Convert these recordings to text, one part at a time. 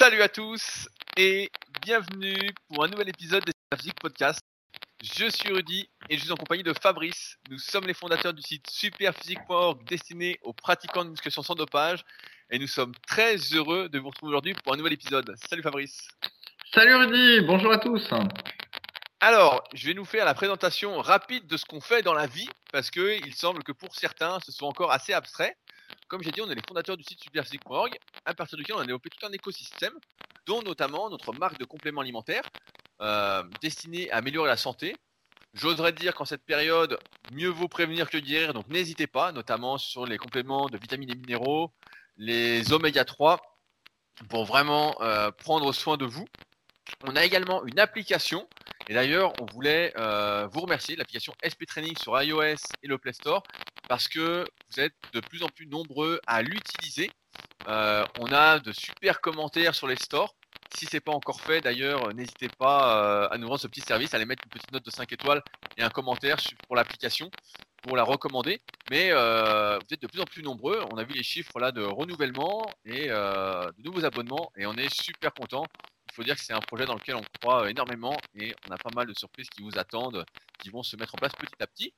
Salut à tous et bienvenue pour un nouvel épisode des Superphysique Podcast. Je suis Rudy et je suis en compagnie de Fabrice. Nous sommes les fondateurs du site superphysique.org destiné aux pratiquants de musculation sans dopage et nous sommes très heureux de vous retrouver aujourd'hui pour un nouvel épisode. Salut Fabrice. Salut Rudy, bonjour à tous. Alors, je vais nous faire la présentation rapide de ce qu'on fait dans la vie parce que il semble que pour certains ce soit encore assez abstrait. Comme j'ai dit, on est les fondateurs du site superphysique.org, à partir duquel on a développé tout un écosystème, dont notamment notre marque de compléments alimentaires, euh, destinée à améliorer la santé. J'oserais dire qu'en cette période, mieux vaut prévenir que guérir, donc n'hésitez pas, notamment sur les compléments de vitamines et minéraux, les oméga 3, pour vraiment euh, prendre soin de vous. On a également une application, et d'ailleurs, on voulait euh, vous remercier, l'application SP Training sur iOS et le Play Store, parce que vous êtes de plus en plus nombreux à l'utiliser. Euh, on a de super commentaires sur les stores. Si c'est pas encore fait, d'ailleurs, n'hésitez pas euh, à nous rendre ce petit service, à aller mettre une petite note de 5 étoiles et un commentaire pour l'application pour la recommander. Mais euh, vous êtes de plus en plus nombreux. On a vu les chiffres là de renouvellement et de nouveaux abonnements et on est super content. Il faut dire que c'est un projet dans lequel on croit énormément et on a pas mal de surprises qui vous attendent, qui vont se mettre en place petit à petit.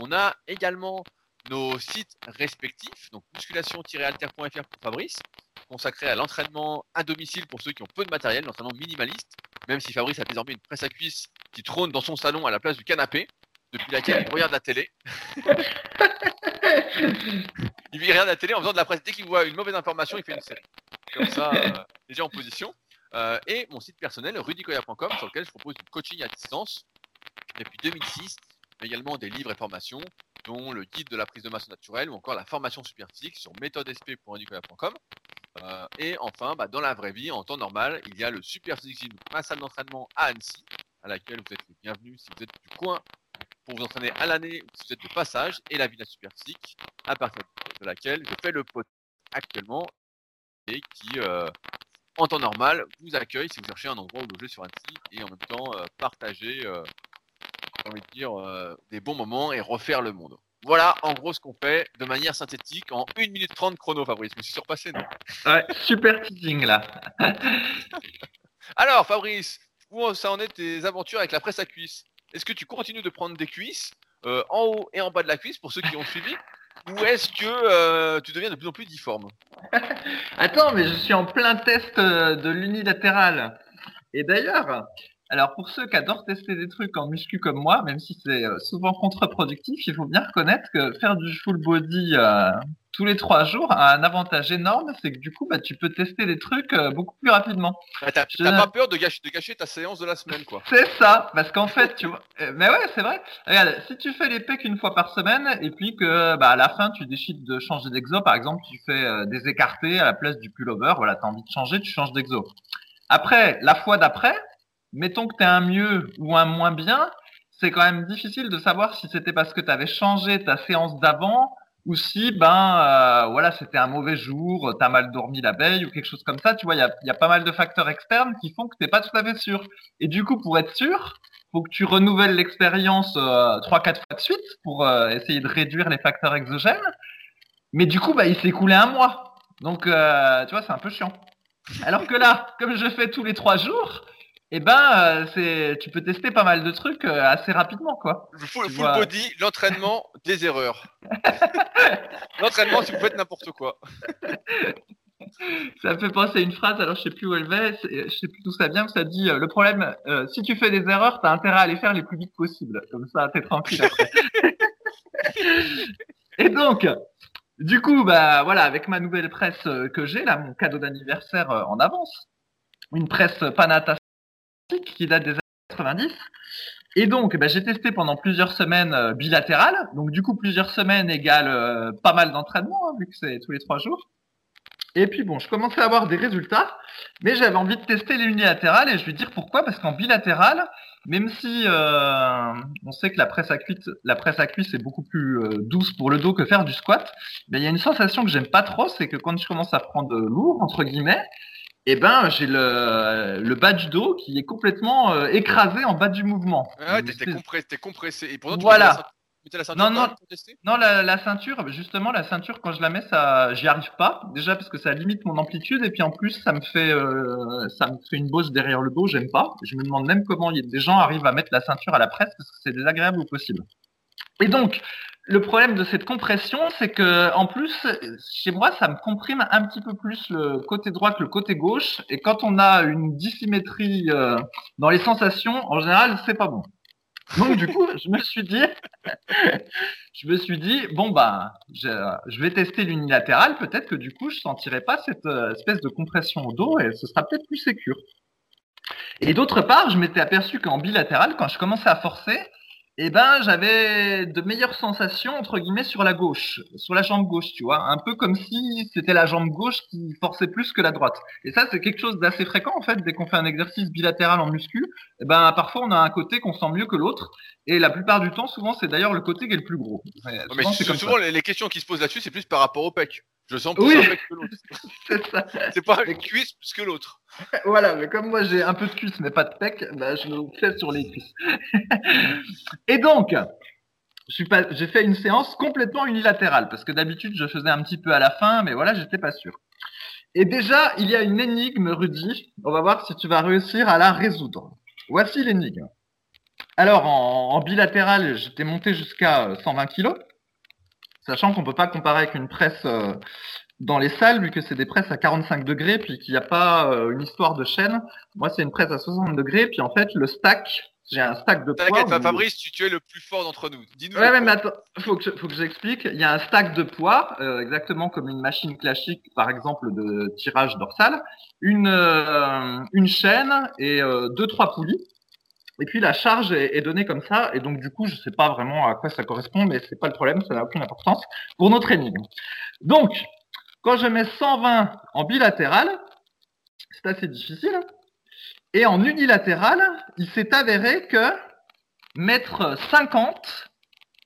On a également nos sites respectifs, donc musculation-alter.fr pour Fabrice, consacré à l'entraînement à domicile pour ceux qui ont peu de matériel, l'entraînement minimaliste, même si Fabrice a désormais une presse à cuisse qui trône dans son salon à la place du canapé, depuis laquelle il regarde la télé. il regarde la télé en faisant de la presse. Dès qu'il voit une mauvaise information, il fait une série. Comme ça, euh, déjà en position. Euh, et mon site personnel, rudicoya.com, sur lequel je propose du coaching à distance depuis 2006, mais également des livres et formations, dont le guide de la prise de masse naturelle ou encore la formation super physique sur méthodesp.educola.com. Euh, et enfin, bah, dans la vraie vie, en temps normal, il y a le Super Physique Gym, ma salle d'entraînement à Annecy, à laquelle vous êtes les bienvenus si vous êtes du coin pour vous entraîner à l'année ou si vous êtes de passage, et la Villa Super Physique, à partir de laquelle je fais le pot actuellement et qui, euh, en temps normal, vous accueille si vous cherchez un endroit où loger sur Annecy et en même temps euh, partager j'ai envie de dire, euh, des bons moments et refaire le monde. Voilà en gros ce qu'on fait de manière synthétique en 1 minute 30 chrono, Fabrice. Je me suis surpassé, non? Ouais, super teasing là. Alors, Fabrice, où ça en est tes aventures avec la presse à cuisse Est-ce que tu continues de prendre des cuisses euh, en haut et en bas de la cuisse pour ceux qui ont suivi? Ou est-ce que euh, tu deviens de plus en plus difforme? Attends, mais je suis en plein test de l'unilatéral. Et d'ailleurs, alors pour ceux qui adorent tester des trucs en muscu comme moi, même si c'est euh, souvent contre-productif, il faut bien reconnaître que faire du full body euh, tous les trois jours a un avantage énorme, c'est que du coup bah, tu peux tester des trucs euh, beaucoup plus rapidement. Bah, t'as pas peur de gâcher, de gâcher ta séance de la semaine quoi. C'est ça, parce qu'en fait tu vois, mais ouais c'est vrai. Regarde, si tu fais les pecs une fois par semaine et puis que bah, à la fin tu décides de changer d'exo, par exemple tu fais des écartés à la place du pullover, voilà t'as envie de changer, tu changes d'exo. Après, la fois d'après, mettons que tu es un mieux ou un moins bien, c'est quand même difficile de savoir si c'était parce que tu avais changé ta séance d'avant ou si ben euh, voilà c'était un mauvais jour, tu as mal dormi la veille ou quelque chose comme ça. Tu vois, il y a, y a, pas mal de facteurs externes qui font que tu pas tout à fait sûr. Et du coup, pour être sûr, faut que tu renouvelles l'expérience euh, trois quatre fois de suite pour euh, essayer de réduire les facteurs exogènes. Mais du coup, bah, il s'est écoulé un mois. Donc, tu vois, c'est un peu chiant. Alors que là, comme je fais tous les trois jours, eh ben, euh, c'est, tu peux tester pas mal de trucs euh, assez rapidement, quoi. Le full, body, l'entraînement, des erreurs. l'entraînement, si vous faites n'importe quoi. ça me fait penser à une phrase, alors je sais plus où elle va, je sais plus d'où ça vient, ça dit euh, le problème, si tu fais des erreurs, t'as intérêt à les faire les plus vite possible, comme ça t'es tranquille après. Et donc, du coup, bah voilà, avec ma nouvelle presse que j'ai là, mon cadeau d'anniversaire en avance, une presse Panata qui date des années 90. Et donc, bah, j'ai testé pendant plusieurs semaines euh, bilatérales. Donc, du coup, plusieurs semaines égale euh, pas mal d'entraînement, hein, vu que c'est tous les trois jours. Et puis, bon, je commençais à avoir des résultats, mais j'avais envie de tester l'unilatéral et je vais dire pourquoi. Parce qu'en bilatéral, même si euh, on sait que la presse à cuisse, la presse à cuisse est beaucoup plus douce pour le dos que faire du squat, ben, il y a une sensation que j'aime pas trop, c'est que quand je commence à prendre lourd entre guillemets, eh ben j'ai le, le bas du dos qui est complètement euh, écrasé en bas du mouvement. Ah ouais, t'es compressé, compressé. Et voilà. la ceinture Non, non. pour tester? Non, la, la ceinture, justement, la ceinture, quand je la mets, ça, j'y arrive pas. Déjà parce que ça limite mon amplitude et puis en plus, ça me fait, euh, ça me fait une bosse derrière le dos. J'aime pas. Je me demande même comment y des gens arrivent à mettre la ceinture à la presse parce que c'est désagréable au possible. Et donc, le problème de cette compression, c'est que en plus, chez moi, ça me comprime un petit peu plus le côté droit que le côté gauche. Et quand on a une dissymétrie euh, dans les sensations, en général, c'est pas bon. Donc du coup, je me suis dit, je me suis dit, bon bah, je, vais tester l'unilatéral. Peut-être que du coup, je sentirai pas cette euh, espèce de compression au dos et ce sera peut-être plus sécure. Et d'autre part, je m'étais aperçu qu'en bilatéral, quand je commençais à forcer, eh ben, j'avais de meilleures sensations entre guillemets sur la gauche, sur la jambe gauche, tu vois, un peu comme si c'était la jambe gauche qui forçait plus que la droite. Et ça, c'est quelque chose d'assez fréquent en fait dès qu'on fait un exercice bilatéral en muscu. Eh ben, parfois on a un côté qu'on sent mieux que l'autre, et la plupart du temps, souvent, c'est d'ailleurs le côté qui est le plus gros. Ouais, Mais souvent, les questions qui se posent là-dessus, c'est plus par rapport au pec. Je sens plus Oui. un pec que l'autre. C'est ça. C'est pas une cuisse plus que l'autre. Voilà, mais comme moi j'ai un peu de cuisse mais pas de pec, bah, je me fais sur les cuisses. Et donc, je suis pas, j'ai fait une séance complètement unilatérale parce que d'habitude je faisais un petit peu à la fin, mais voilà, j'étais pas sûr. Et déjà, il y a une énigme, Rudy. On va voir si tu vas réussir à la résoudre. Voici l'énigme. Alors, en, en bilatéral, j'étais monté jusqu'à euh, 120 kg, sachant qu'on peut pas comparer avec une presse euh, dans les salles, vu que c'est des presses à 45 degrés, puis qu'il n'y a pas euh, une histoire de chaîne. Moi, c'est une presse à 60 degrés, puis en fait, le stack, j'ai un stack de poids. T'inquiète pas, où- Fabrice, tu, tu es le plus fort d'entre nous. Dis-nous. Ouais, mais attends, faut que je, faut que j'explique. Il y a un stack de poids, euh, exactement comme une machine classique, par exemple de tirage dorsal, une euh, une chaîne et euh, deux trois poulies. Et puis la charge est, est donnée comme ça, et donc du coup, je sais pas vraiment à quoi ça correspond, mais c'est pas le problème, ça n'a aucune importance pour notre énigme. Donc, quand je mets 120 en bilatéral, c'est assez difficile. Et en unilatéral, il s'est avéré que mettre 50,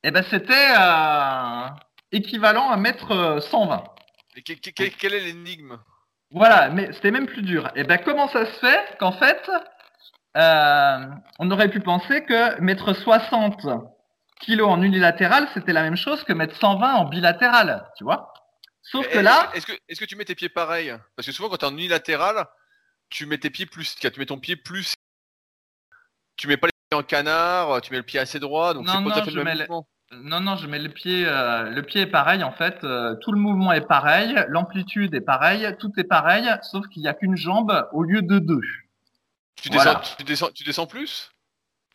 eh ben c'était euh, équivalent à mettre euh, 120. Et que- que- que- quelle est l'énigme? Voilà, mais c'était même plus dur. Et ben comment ça se fait qu'en fait, euh, on aurait pu penser que mettre 60 kilos en unilatéral, c'était la même chose que mettre 120 en bilatéral, tu vois? Sauf que là, Est-ce que, est-ce que tu mets tes pieds pareil? Parce que souvent, quand tu es en unilatéral, tu mets tes pieds plus. Tu mets ton pied plus. Tu mets pas les pieds en canard, tu mets le pied assez droit, donc Non, c'est pas tout fait le mets même le- mouvement. Non, non, je mets le pied, euh, le pied est pareil en fait. euh, tout le mouvement est pareil, l'amplitude est pareille, tout est pareil, sauf qu'il n'y a qu'une jambe au lieu de deux. Tu, Voilà. descends, tu, descends, tu descends plus?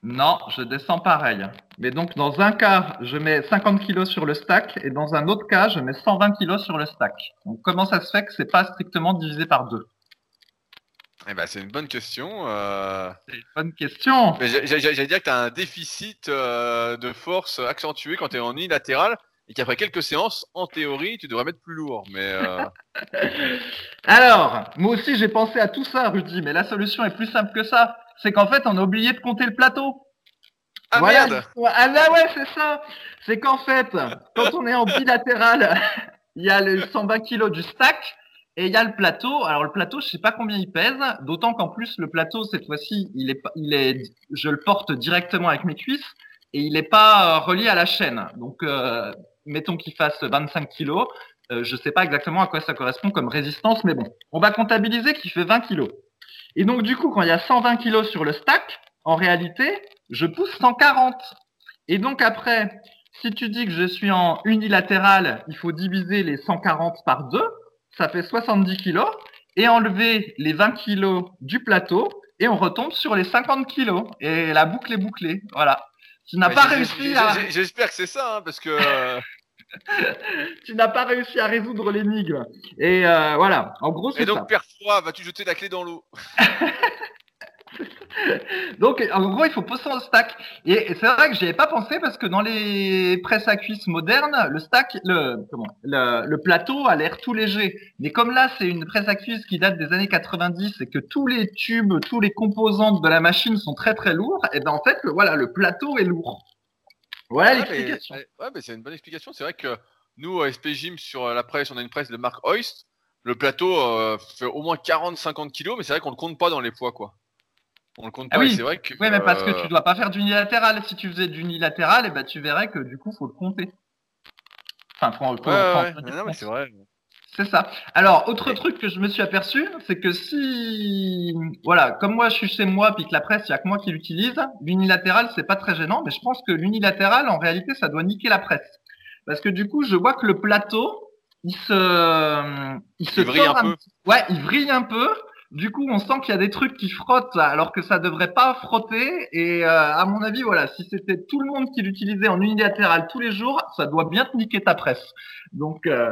Non, je descends pareil. Mais donc dans un cas, je mets 50 kilos sur le stack et dans un autre cas, je mets 120 kilos sur le stack. Donc comment ça se fait que c'est pas strictement divisé par deux? Eh ben, c'est une bonne question. euh. C'est une bonne question. J'allais dire que tu as un déficit euh, de force accentué quand tu es en unilatéral et qu'après quelques séances, en théorie, tu devrais mettre plus lourd. Mais euh, Alors, moi aussi j'ai pensé à tout ça, Rudy, mais la solution est plus simple que ça. C'est qu'en fait, on a oublié de compter le plateau. Ah Voilà merde. Ah ouais, c'est ça. C'est qu'en fait, quand on est en bilatéral, il y a le 120 kg du stack et il y a le plateau. Alors le plateau, je sais pas combien il pèse, d'autant qu'en plus le plateau cette fois-ci, il est, il est, je le porte directement avec mes cuisses et il n'est pas euh, relié à la chaîne. Donc euh, mettons qu'il fasse 25 kg. Euh, je sais pas exactement à quoi ça correspond comme résistance, mais bon, on va comptabiliser qu'il fait 20 kg. Et donc du coup, quand il y a 120 kg sur le stack, en réalité, je pousse 140. Et donc après, si tu dis que je suis en unilatéral, il faut diviser les 140 par 2, ça fait 70 kilos, et enlever les 20 kilos du plateau, et on retombe sur les 50 kilos. Et la boucle est bouclée. Voilà. Tu n'as pas réussi à, J'espère que c'est ça, hein, parce que. tu n'as pas réussi à résoudre l'énigme. Et euh, voilà. En gros, c'est Et donc, ça. Père Froid, vas-tu jeter la clé dans l'eau? Donc, en gros, il faut poser son stack. Et, et c'est vrai que j'y avais pas pensé parce que dans les presses à cuisse modernes, le stack, le, comment, le, le plateau a l'air tout léger. Mais comme là, c'est une presse à cuisse qui date des années 90 et que tous les tubes, tous les composantes de la machine sont très très lourds, et ben en fait, le, voilà, le plateau est lourd. Voilà Ouais, mais- l'explication. Ouais, mais c'est une bonne explication. C'est vrai que nous, à SP Gym, sur la presse, on a une presse de marque Hoist. Le plateau euh, fait au moins 40-50 kilos, mais c'est vrai qu'on ne compte pas dans les poids, quoi. On le compte Ah pas. oui. et C'est vrai que. Oui, mais parce que euh, tu dois pas faire d'unilatéral. Si tu faisais d'unilatéral, eh ben, tu verrais que du coup, faut le compter. Enfin, faut, faut- Ouais, faut Non, mais c'est vrai. C'est ça. Alors, autre truc que je me suis aperçu, c'est que si, voilà, comme moi je suis chez moi, puis que la presse, il y a que moi qui l'utilise, l'unilatéral, c'est pas très gênant, mais je pense que l'unilatéral, en réalité, ça doit niquer la presse. Parce que du coup, je vois que le plateau, il se, il se Il vrille tord un peu. petit- Ouais, il vrille un peu. Du coup, on sent qu'il y a des trucs qui frottent alors que ça devrait pas frotter. Et euh, à mon avis, voilà, si c'était tout le monde qui l'utilisait en unilatéral tous les jours, ça doit bien te niquer ta presse. Donc, euh,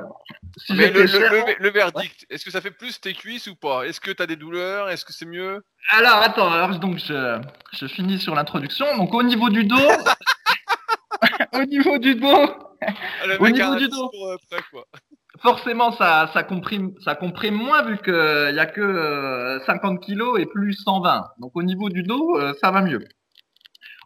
si Mais le, le, cher- le- le verdict, est-ce que ça fait plus tes cuisses ou pas? Est-ce que t'as des douleurs? Est-ce que c'est mieux? Alors attends, alors donc je, je finis sur l'introduction. Donc au niveau du dos, au niveau du dos, Ah, Au niveau du dos. euh, quoi. Forcément ça, ça comprime, ça comprime moins vu que il y a que euh, 50 kilos et plus 120. Donc au niveau du dos, euh, ça va mieux.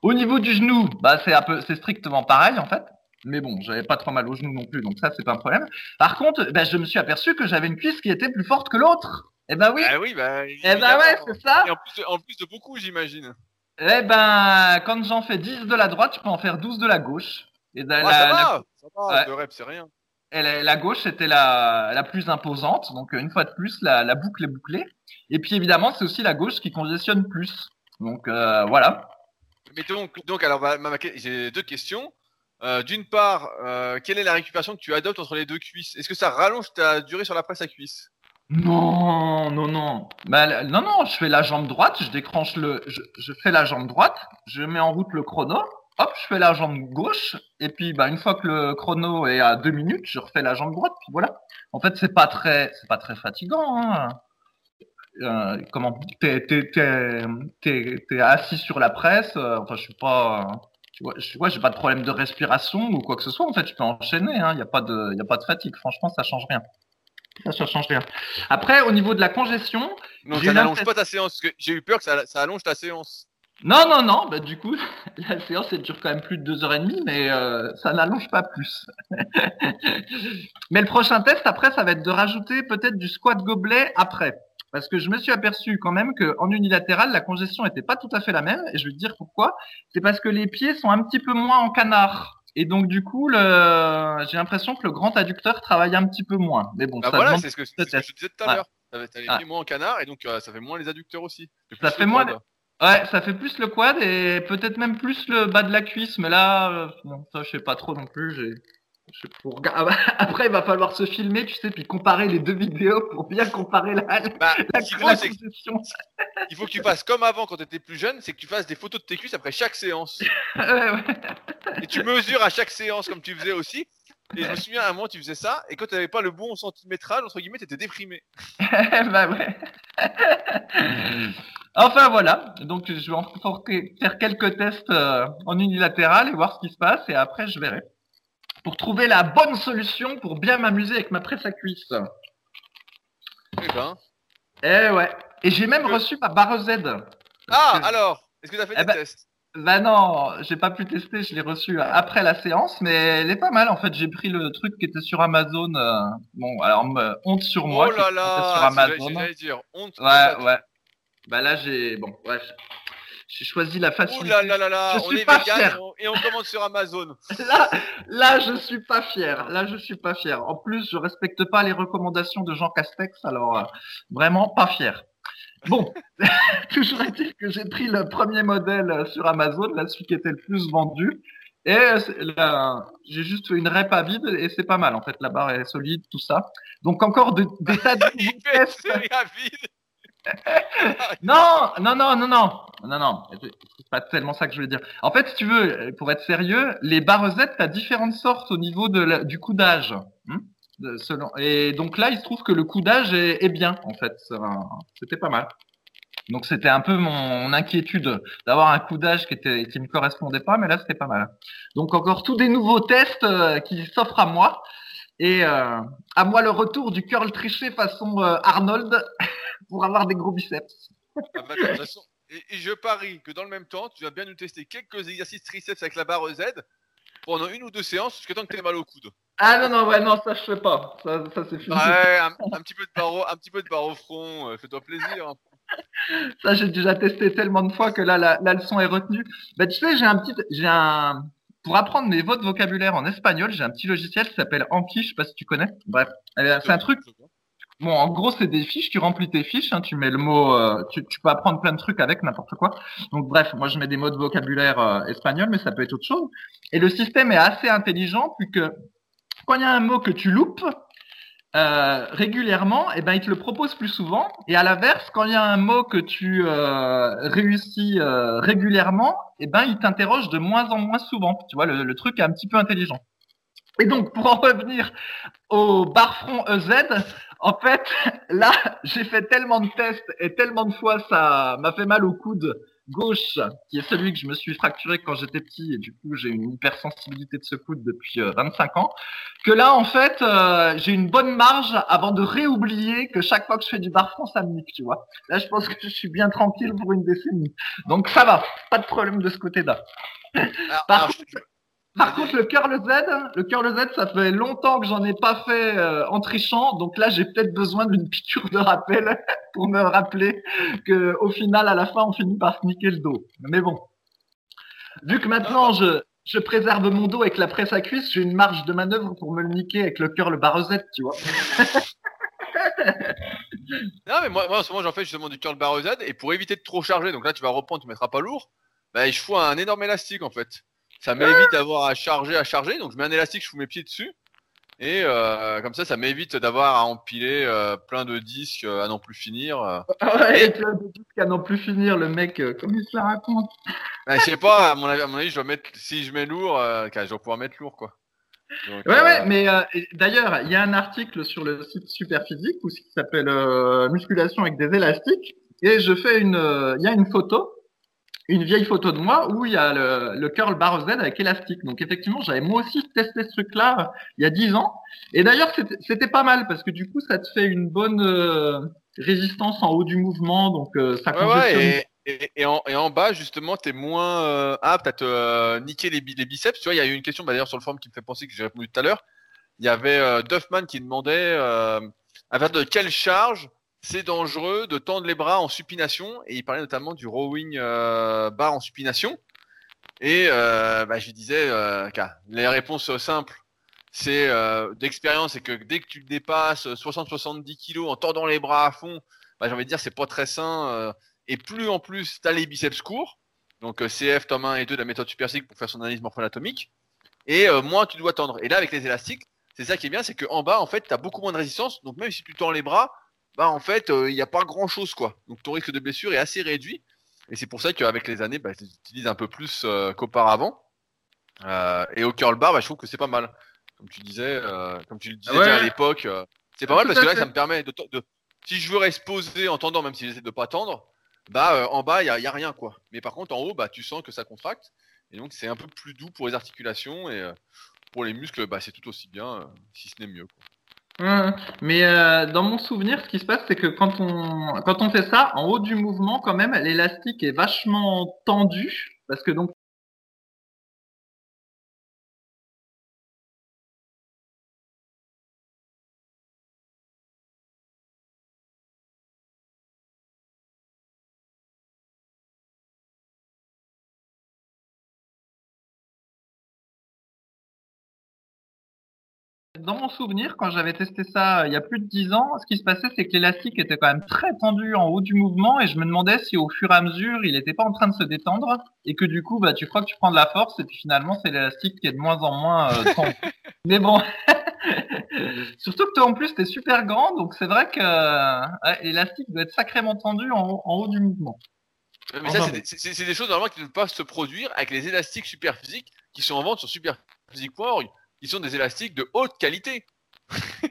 Au niveau du genou, bah c'est un peu, c'est strictement pareil en fait. Mais bon, j'avais pas trop mal au genou non plus, donc ça c'est pas un problème. Par contre, bah, je me suis aperçu que j'avais une cuisse qui était plus forte que l'autre. Eh ben oui. Ah oui, bah. Eh ben ouais, c'est ça. Et en plus, de, en plus de beaucoup, j'imagine. Eh ben, quand j'en fais 10 de la droite, je peux en faire 12 de la gauche. Et de la, ça la- va, ça va, Ouais. deux reps, c'est rien. Et la- gauche était la, la plus imposante. Donc, une fois de plus, la, la boucle est bouclée. Et puis, évidemment, c'est aussi la gauche qui congestionne plus. Donc, euh, voilà. Mais donc, donc alors, ma- j'ai deux questions. Euh, D'une part, euh, quelle est la récupération que tu adoptes entre les deux cuisses? Est-ce que ça rallonge ta durée sur la presse à cuisse? Non, non, non. Bah, non, non, je fais la jambe droite, je décranche le, je, je fais la jambe droite, je mets en route le chrono, hop, je fais la jambe gauche, et puis, bah, une fois que le chrono est à deux minutes, je refais la jambe droite, puis voilà. En fait, c'est pas très, c'est pas très fatigant, hein. Euh, comment, t'es, t'es, t'es, t'es, t'es assis sur la presse, euh, enfin, je suis pas, tu vois, je vois, j'ai pas de problème de respiration ou quoi que ce soit, en fait, je peux enchaîner, hein, y a pas de, y a pas de fatigue, franchement, ça change rien. Ça, ça change rien. Après, au niveau de la congestion, J'ai ça n'allonge pas ta séance. parce que J'ai eu peur que ça, ça allonge ta séance. Non, non, non, bah du coup, la séance elle dure quand même plus de deux heures et demie, mais euh, ça n'allonge pas plus. mais le prochain test après, ça va être de rajouter peut-être du squat gobelet après, parce que je me suis aperçu quand même que en unilatéral, la congestion était pas tout à fait la même, et je vais te dire pourquoi. C'est parce que les pieds sont un petit peu moins en canard. Et donc du coup, le... j'ai l'impression que le grand adducteur travaille un petit peu moins. Mais bon, Bah ça voilà, c'est ce que, ce je disais tout à l'heure. T'as les pieds moins en canard et donc euh, ça fait moins les adducteurs aussi. Ça fait moins quad. Ouais, ça fait plus le quad et peut-être même plus le bas de la cuisse, mais là, euh, bon, ça je sais pas trop non plus. J'ai, pour Après, il va falloir se filmer, tu sais, puis comparer les deux vidéos pour bien comparer la, la, Bah, la, qu'il faut, la il faut que tu fasses comme avant quand tu étais plus jeune, c'est que tu fasses des photos de tes cuisses après chaque séance. Ouais, ouais. Et tu mesures à chaque séance comme tu faisais aussi. Et je me souviens à un moment tu faisais ça et quand tu n'avais pas le bon centimétrage entre guillemets t'étais déprimé. bah ouais. Enfin voilà, donc je vais faire- quelques tests euh, en unilatéral et voir ce qui se passe et après je verrai. Pour trouver la bonne solution pour bien m'amuser avec ma presse à cuisse. Eh ben. Eh ouais. Et j'ai même Que- reçu ma barre Z. Ah que- alors, est-ce que tu as fait Eh des ben, tests? Bah non, j'ai pas pu tester, je l'ai reçu après la séance, mais elle est pas mal en fait. J'ai pris le truc qui était sur Amazon. euh, Bon, alors me- honte sur moi. Oh là là, sur Amazon. dire honte. Ouais, ouais. Bah là j'ai bon, ouais. J'ai choisi la Ouh facilité. là là là là, Je on suis est pas vegan fier. et on, commande sur Amazon. Là, là, je suis pas fier. Là, je suis pas fier. En plus, je respecte pas les recommandations de Jean Castex, alors euh, vraiment pas fier. Bon, toujours est-il que j'ai pris le premier modèle euh, sur Amazon, là, celui qui était le plus vendu. Et euh, là, j'ai juste fait une rep à vide et c'est pas mal en fait. La barre est solide, tout ça. Donc encore de- des tas de tests. à vide. Non, non, non, non, non, non, non. C'est pas tellement ça que je voulais dire. En fait, si tu veux, pour être sérieux, les Z, t'as différentes sortes au niveau de du coudage. hein, et donc là, il se trouve que le coudage est, bien, en fait. C'était pas mal. Donc c'était un peu mon inquiétude d'avoir un coudage qui était qui me correspondait pas, mais là c'était pas mal. Donc encore tous des nouveaux tests euh, qui s'offrent à moi et euh, à moi le retour du curl triché façon euh, Arnold pour avoir des gros biceps. Ah bah, de toute façon, et, et je parie que dans le même temps, tu vas bien nous tester quelques exercices triceps avec la barre Z pendant une ou deux séances jusqu'à temps que tu aies mal au coude. Ah non non ouais non ça je fais pas ça ça c'est fini. Ouais, un, un petit peu de barreau, un petit peu de barre au front, euh, fais-toi plaisir. hein. Ça, j'ai déjà testé tellement de fois que là, la, la leçon est retenue. Bah, tu sais, j'ai un petit, j'ai un, pour apprendre mes de vocabulaire en espagnol, j'ai un petit logiciel qui s'appelle Anki, je sais pas si tu connais. Bref, euh, c'est un truc. Bon, en gros, c'est des fiches. Tu remplis tes fiches, hein, tu mets le mot, euh, tu, peux apprendre plein de trucs avec n'importe quoi. Donc, bref, moi, je mets des mots de vocabulaire euh, espagnol, mais ça peut être autre chose. Et le système est assez intelligent, puisque quand il y a un mot que tu loupes, euh, régulièrement, et eh ben il te le propose plus souvent. Et à l'inverse, quand il y a un mot que tu euh, réussis régulièrement, et eh ben il t'interroge de moins en moins souvent. Tu vois, le, le, truc est un petit peu intelligent. Et donc pour en revenir au barfront EZ, en fait, là j'ai fait tellement de tests et tellement de fois ça m'a fait mal au coude gauche, qui est celui que je me suis fracturé quand j'étais petit, et du coup j'ai une hypersensibilité de ce coude depuis 25 euh, ans, que là en fait euh, j'ai une bonne marge avant de réoublier que chaque fois que je fais du bar ça me nique, tu vois. Là je pense que je suis bien tranquille pour une décennie. Donc ça va, pas de problème de ce côté-là. Par par contre, le curl Z, le curl ça fait longtemps que j'en ai pas fait euh, en trichant, donc là j'ai peut-être besoin d'une piqûre de rappel pour me rappeler que au final, à la fin, on finit par se niquer le dos. Mais bon, vu que maintenant je, je préserve mon dos avec la presse à cuisse, j'ai une marge de manœuvre pour me le niquer avec le curl barre Z, tu vois. non mais moi, moi en ce moment j'en fais justement du curl barre Z et pour éviter de trop charger, donc là tu vas reprendre, tu mettras pas lourd, bah je fous un énorme élastique en fait. Ça m'évite d'avoir à charger, à charger. Donc je mets un élastique, je fous mes pieds dessus. Et euh, comme ça, ça m'évite d'avoir à empiler euh, plein de disques euh, à n'en plus finir. Euh. Ouais, plein de disques à n'en plus finir, le mec, euh, comme il se la raconte? Bah, je sais pas, à mon, avis, à mon avis, je dois mettre, si je mets lourd, je dois pouvoir mettre lourd, quoi. Donc, ouais, ouais, mais d'ailleurs, il y a un article sur le site Superphysique où qui s'appelle Musculation avec des élastiques. Et je fais une, il y a une photo une vieille photo de moi où il y a le, le curl bar Z avec élastique. Donc effectivement, j'avais moi aussi testé ce truc-là il y a 10 ans. Et d'ailleurs, c'était pas mal parce que du coup, ça te fait une bonne euh, résistance en haut du mouvement. Donc euh, ça ouais, et, et, en, et, en, bas, justement, tu es moins euh, apte à te niquer les, les, biceps. Tu vois, il y a eu une question bah, d'ailleurs sur le forum qui me fait penser que j'ai répondu tout à l'heure. Il y avait Duffman qui demandait à faire de quelle charge c'est dangereux de tendre les bras en supination et il parlait notamment du rowing euh, bar en supination. Et euh, bah, je disais euh, les réponses simples c'est euh, d'expérience c'est que dès que tu dépasses 60-70 kilos en tordant les bras à fond bah, j'ai envie de dire c'est pas très sain et plus en plus t'as les biceps courts donc CF tome 1 et 2 de la méthode superphysique pour faire son analyse morpho-anatomique et moins tu dois tendre. Et là avec les élastiques c'est ça qui est bien c'est qu'en bas en fait tu as beaucoup moins de résistance donc même si tu tends les bras bah en fait, il euh, n'y a pas grand chose quoi. Donc ton risque de blessure est assez réduit. Et c'est pour ça qu'avec les années, bah, je l'utilise un peu plus euh, qu'auparavant. Euh, et au curl bar, bah, je trouve que c'est pas mal. Comme tu disais, comme tu le disais à l'époque, c'est pas mal parce que là, ça me permet de, de, si je veux rester posé en tendant, même si j'essaie de pas tendre, bah en bas, il y a, y a, rien quoi. Mais par contre, en haut, bah tu sens que ça contracte. Et donc c'est un peu plus doux pour les articulations et pour les muscles, bah c'est tout aussi bien, si ce n'est mieux. Quoi. Mais euh, dans mon souvenir, ce qui se passe, c'est que quand on quand on fait ça, en haut du mouvement, quand même, l'élastique est vachement tendu parce que donc dans mon souvenir, quand j'avais testé ça il y a plus de 10 ans, ce qui se passait, c'est que l'élastique était quand même très tendu en haut du mouvement et je me demandais si au fur et à mesure, il n'était pas en train de se détendre et que du coup, bah, tu crois que tu prends de la force et puis finalement, c'est l'élastique qui est de moins en moins euh, tendu. Mais bon, surtout que toi en plus, tu es super grand, donc c'est vrai que l'élastique doit être sacrément tendu en, haut du mouvement. Mais ça, c'est des, choses normalement qui ne peuvent pas se produire avec les élastiques super physiques qui sont en vente sur superphysique.org ils sont des élastiques de haute qualité. oui,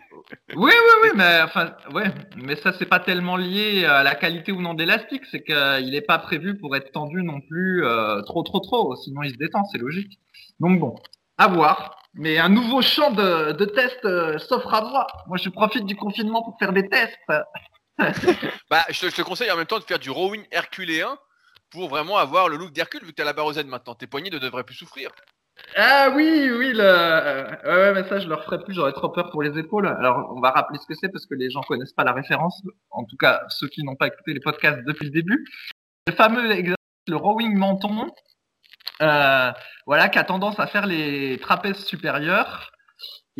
oui, oui, mais enfin, ouais, mais ça c'est pas tellement lié à la qualité ou non d'élastique, c'est qu'il n'est pas prévu pour être tendu non plus euh, trop, trop, trop. Sinon, il se détend, c'est logique. Donc bon, à voir. Mais un nouveau champ de, de tests euh, s'offre à moi. Moi, je profite du confinement pour faire des tests. bah, je te, je te, conseille en même temps de faire du rowing herculéen pour vraiment avoir le look d'Hercule vu que tu as la barre Z maintenant. Tes poignets ne devraient plus souffrir. Ah oui, oui, le... ouais, ouais, mais ça je le referai plus, j'aurais trop peur pour les épaules. Alors on va rappeler ce que c'est parce que les gens connaissent pas la référence, en tout cas ceux qui n'ont pas écouté les podcasts depuis le début. Le fameux exercice, le rowing menton, euh, voilà, qui a tendance à faire les trapèzes supérieurs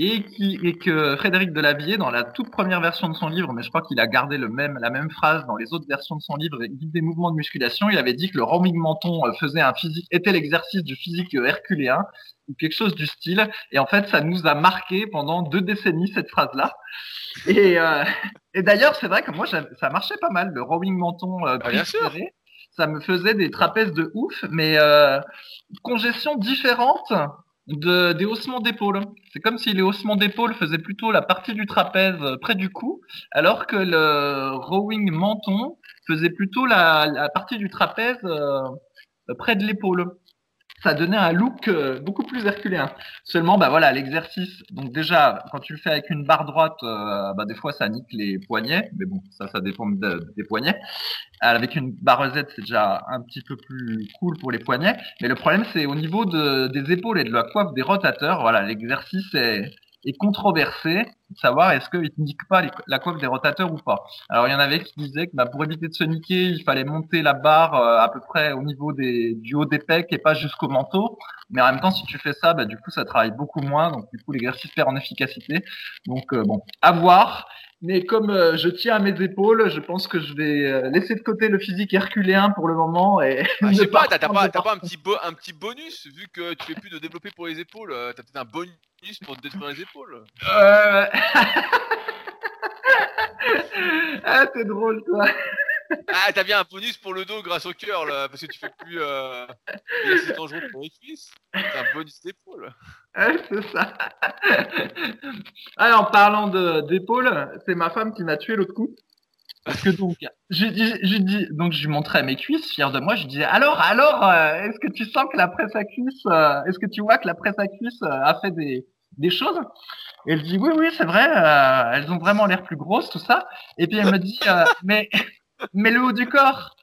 et, qui, et que Frédéric Delavier, dans la toute première version de son livre, mais je crois qu'il a gardé le même, la même phrase dans les autres versions de son livre, Guide des mouvements de musculation, il avait dit que le rowing menton euh, faisait un physique, était l'exercice du physique herculéen ou quelque chose du style. Et en fait, ça nous a marqué pendant deux décennies cette phrase-là. Et, euh, et d'ailleurs, c'est vrai que moi, ça marchait pas mal, le rowing menton euh, Ah, bien sûr. ça me faisait des trapèzes de ouf, mais euh, congestion différente de, des haussements d'épaule. C'est comme si les haussements d'épaule faisaient plutôt la partie du trapèze euh, près du cou, alors que le rowing menton faisait plutôt la, partie du trapèze euh, près de l'épaule. Ça donnait un look euh, beaucoup plus herculéen. Seulement, bah voilà, l'exercice. Donc déjà, quand tu le fais avec une barre droite, euh, bah des fois ça nique les poignets, mais bon, ça, ça dépend de- des poignets. Avec une barre Z, c'est déjà un petit peu plus cool pour les poignets. Mais le problème, c'est au niveau de, des épaules et de la coiffe des rotateurs. Voilà, l'exercice est, est controversé. de Savoir est-ce qu'il ne nique pas la coiffe des rotateurs ou pas. Alors, il y en avait qui disaient que bah, pour éviter de se niquer, il fallait monter la barre euh, à peu près au niveau des, du haut des pecs et pas jusqu'au manteau. Mais en même temps, si tu fais ça, bah, du coup, ça travaille beaucoup moins. Donc, du coup, l'exercice perd en efficacité. Donc, euh, bon, à voir. Mais comme euh, je tiens à mes épaules, je pense que je vais euh, laisser de côté le physique herculéen pour le moment et Ah, je sais pas, t'as pas, pas un petit, bo- un petit bonus vu que tu fais plus de développer pour les épaules. euh, T'as peut-être un bonus pour te détruire les épaules. Euh... ah, t'es drôle, toi. Ah, t'as bien un bonus pour le dos grâce au cœur là, parce que tu fais plus. Euh... C'est dangereux pour les cuisses. T'as un bonus d'épaule. Ouais, c'est ça. Alors, en parlant de- d'épaule, c'est ma femme qui m'a tué l'autre coup. Parce que donc, j'ai dit, dit, donc je lui montrais mes cuisses, fier de moi, je lui disais, alors, alors, euh, est-ce que tu sens que la presse à cuisse, euh, est-ce que tu vois que la presse à cuisse euh, a fait des, des choses? Et elle dit, oui, oui, c'est vrai, euh, elles ont vraiment l'air plus grosses, tout ça. Et puis elle me dit, euh, mais, mais le haut du corps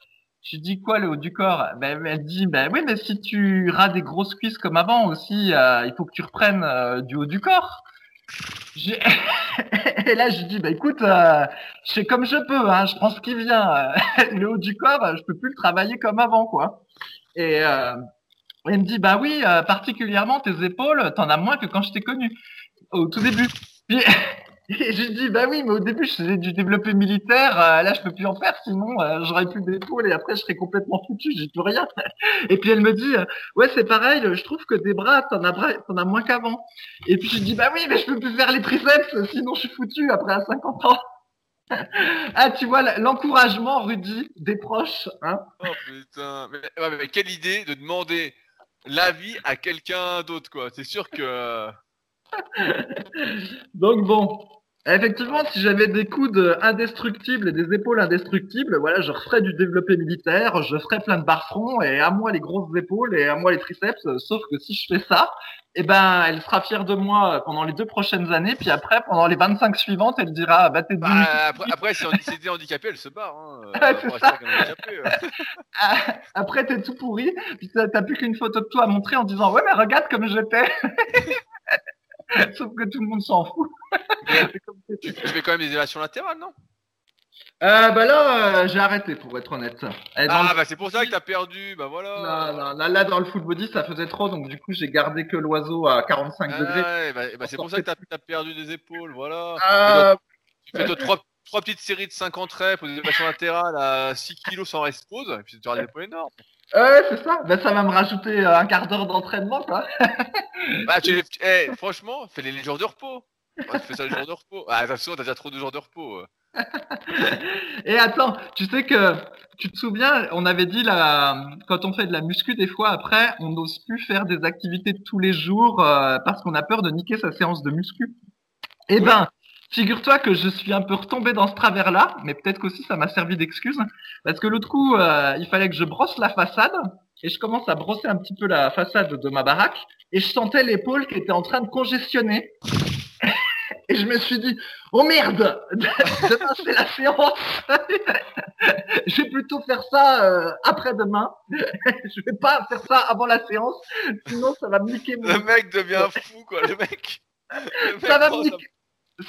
je dis quoi le haut du corps? Ben, Elle dit ben oui mais si tu ras des grosses cuisses comme avant aussi, euh, il faut que tu reprennes euh, du haut du corps. Et là je dis ben écoute, euh, je fais comme je peux, hein, je prends ce qui vient. le haut du corps, je peux plus le travailler comme avant quoi. Et euh, elle me dit bah oui, euh, particulièrement tes épaules, t'en as moins que quand je t'ai connu au tout début. et je lui dis bah oui, mais au début je faisais du développé militaire, euh, là je peux plus en faire, sinon euh, j'aurais plus d'épaules et après je serais complètement foutu, j'ai plus rien. Et puis elle me dit euh, ouais c'est pareil, je trouve que des bras t'en as bras, t'en as moins qu'avant. Et puis je dis bah oui mais je peux plus faire les triceps, sinon je suis foutu après à 50 ans. ah tu vois l'encouragement Rudy des proches, hein. Oh putain. Mais, ouais, mais- mais quelle idée de demander l'avis à quelqu'un d'autre quoi. C'est sûr que. Donc bon, effectivement, si j'avais des coudes indestructibles et des épaules indestructibles, voilà, je referais du développé militaire, je ferais plein de barres front et à moi les grosses épaules et à moi les triceps. Sauf que si je fais ça, eh ben, elle sera fière de moi pendant les deux prochaines années, puis après, pendant les 25 suivantes, elle dira, bah t'es Bah, après, après, si t'es handicapé, elle se barre. Hein. Euh, Ah, euh. Après t'es tout pourri, puis t'as t'as plus qu'une photo de toi à montrer en disant ouais mais regarde comme j'étais. Sauf que tout le monde s'en fout. Tu, fais quand même des élévations latérales, non? Euh, bah là, euh, j'ai arrêté pour être honnête. Et Ah, le- bah c'est pour ça que t'as perdu. Bah voilà. non, non, là, là, dans le full body, ça faisait trop, donc du coup, j'ai gardé que l'oiseau à 45 Ah degrés. ouais, bah, bah, c'est pour ça que t'as as perdu des épaules, voilà. Euh, Tu fais toi, trois, trois petites séries de 50 reps aux élévations latérales à 6 kilos sans rest pause, et puis tu auras des épaules énormes. Ouais, c'est ça. Bah, ça va me rajouter euh, un quart d'heure d'entraînement, quoi. Bah, tu les- eh, franchement, fais les, les jours de repos. Ouais, tu fais ça les jours de repos. Ah, attention, t'as déjà trop de jours de repos. euh. Et attends, tu sais que, tu te souviens, on avait dit là, quand on fait de la muscu, des fois, après, on n'ose plus faire des activités tous les jours euh, parce qu'on a peur de niquer sa séance de muscu. Eh ben, figure-toi que je suis un peu retombé dans ce travers-là, mais peut-être qu'aussi ça m'a servi d'excuse, parce que l'autre coup, euh, il fallait que je brosse la façade, et je commence à brosser un petit peu la façade de ma baraque, et je sentais l'épaule qui était en train de congestionner. et je me suis dit, oh merde, demain c'est la séance. je vais plutôt faire ça euh, après-demain. je vais pas faire ça avant la séance, sinon ça va me niquer mon... Le mec devient fou, quoi, le mec. ça, va me niquer...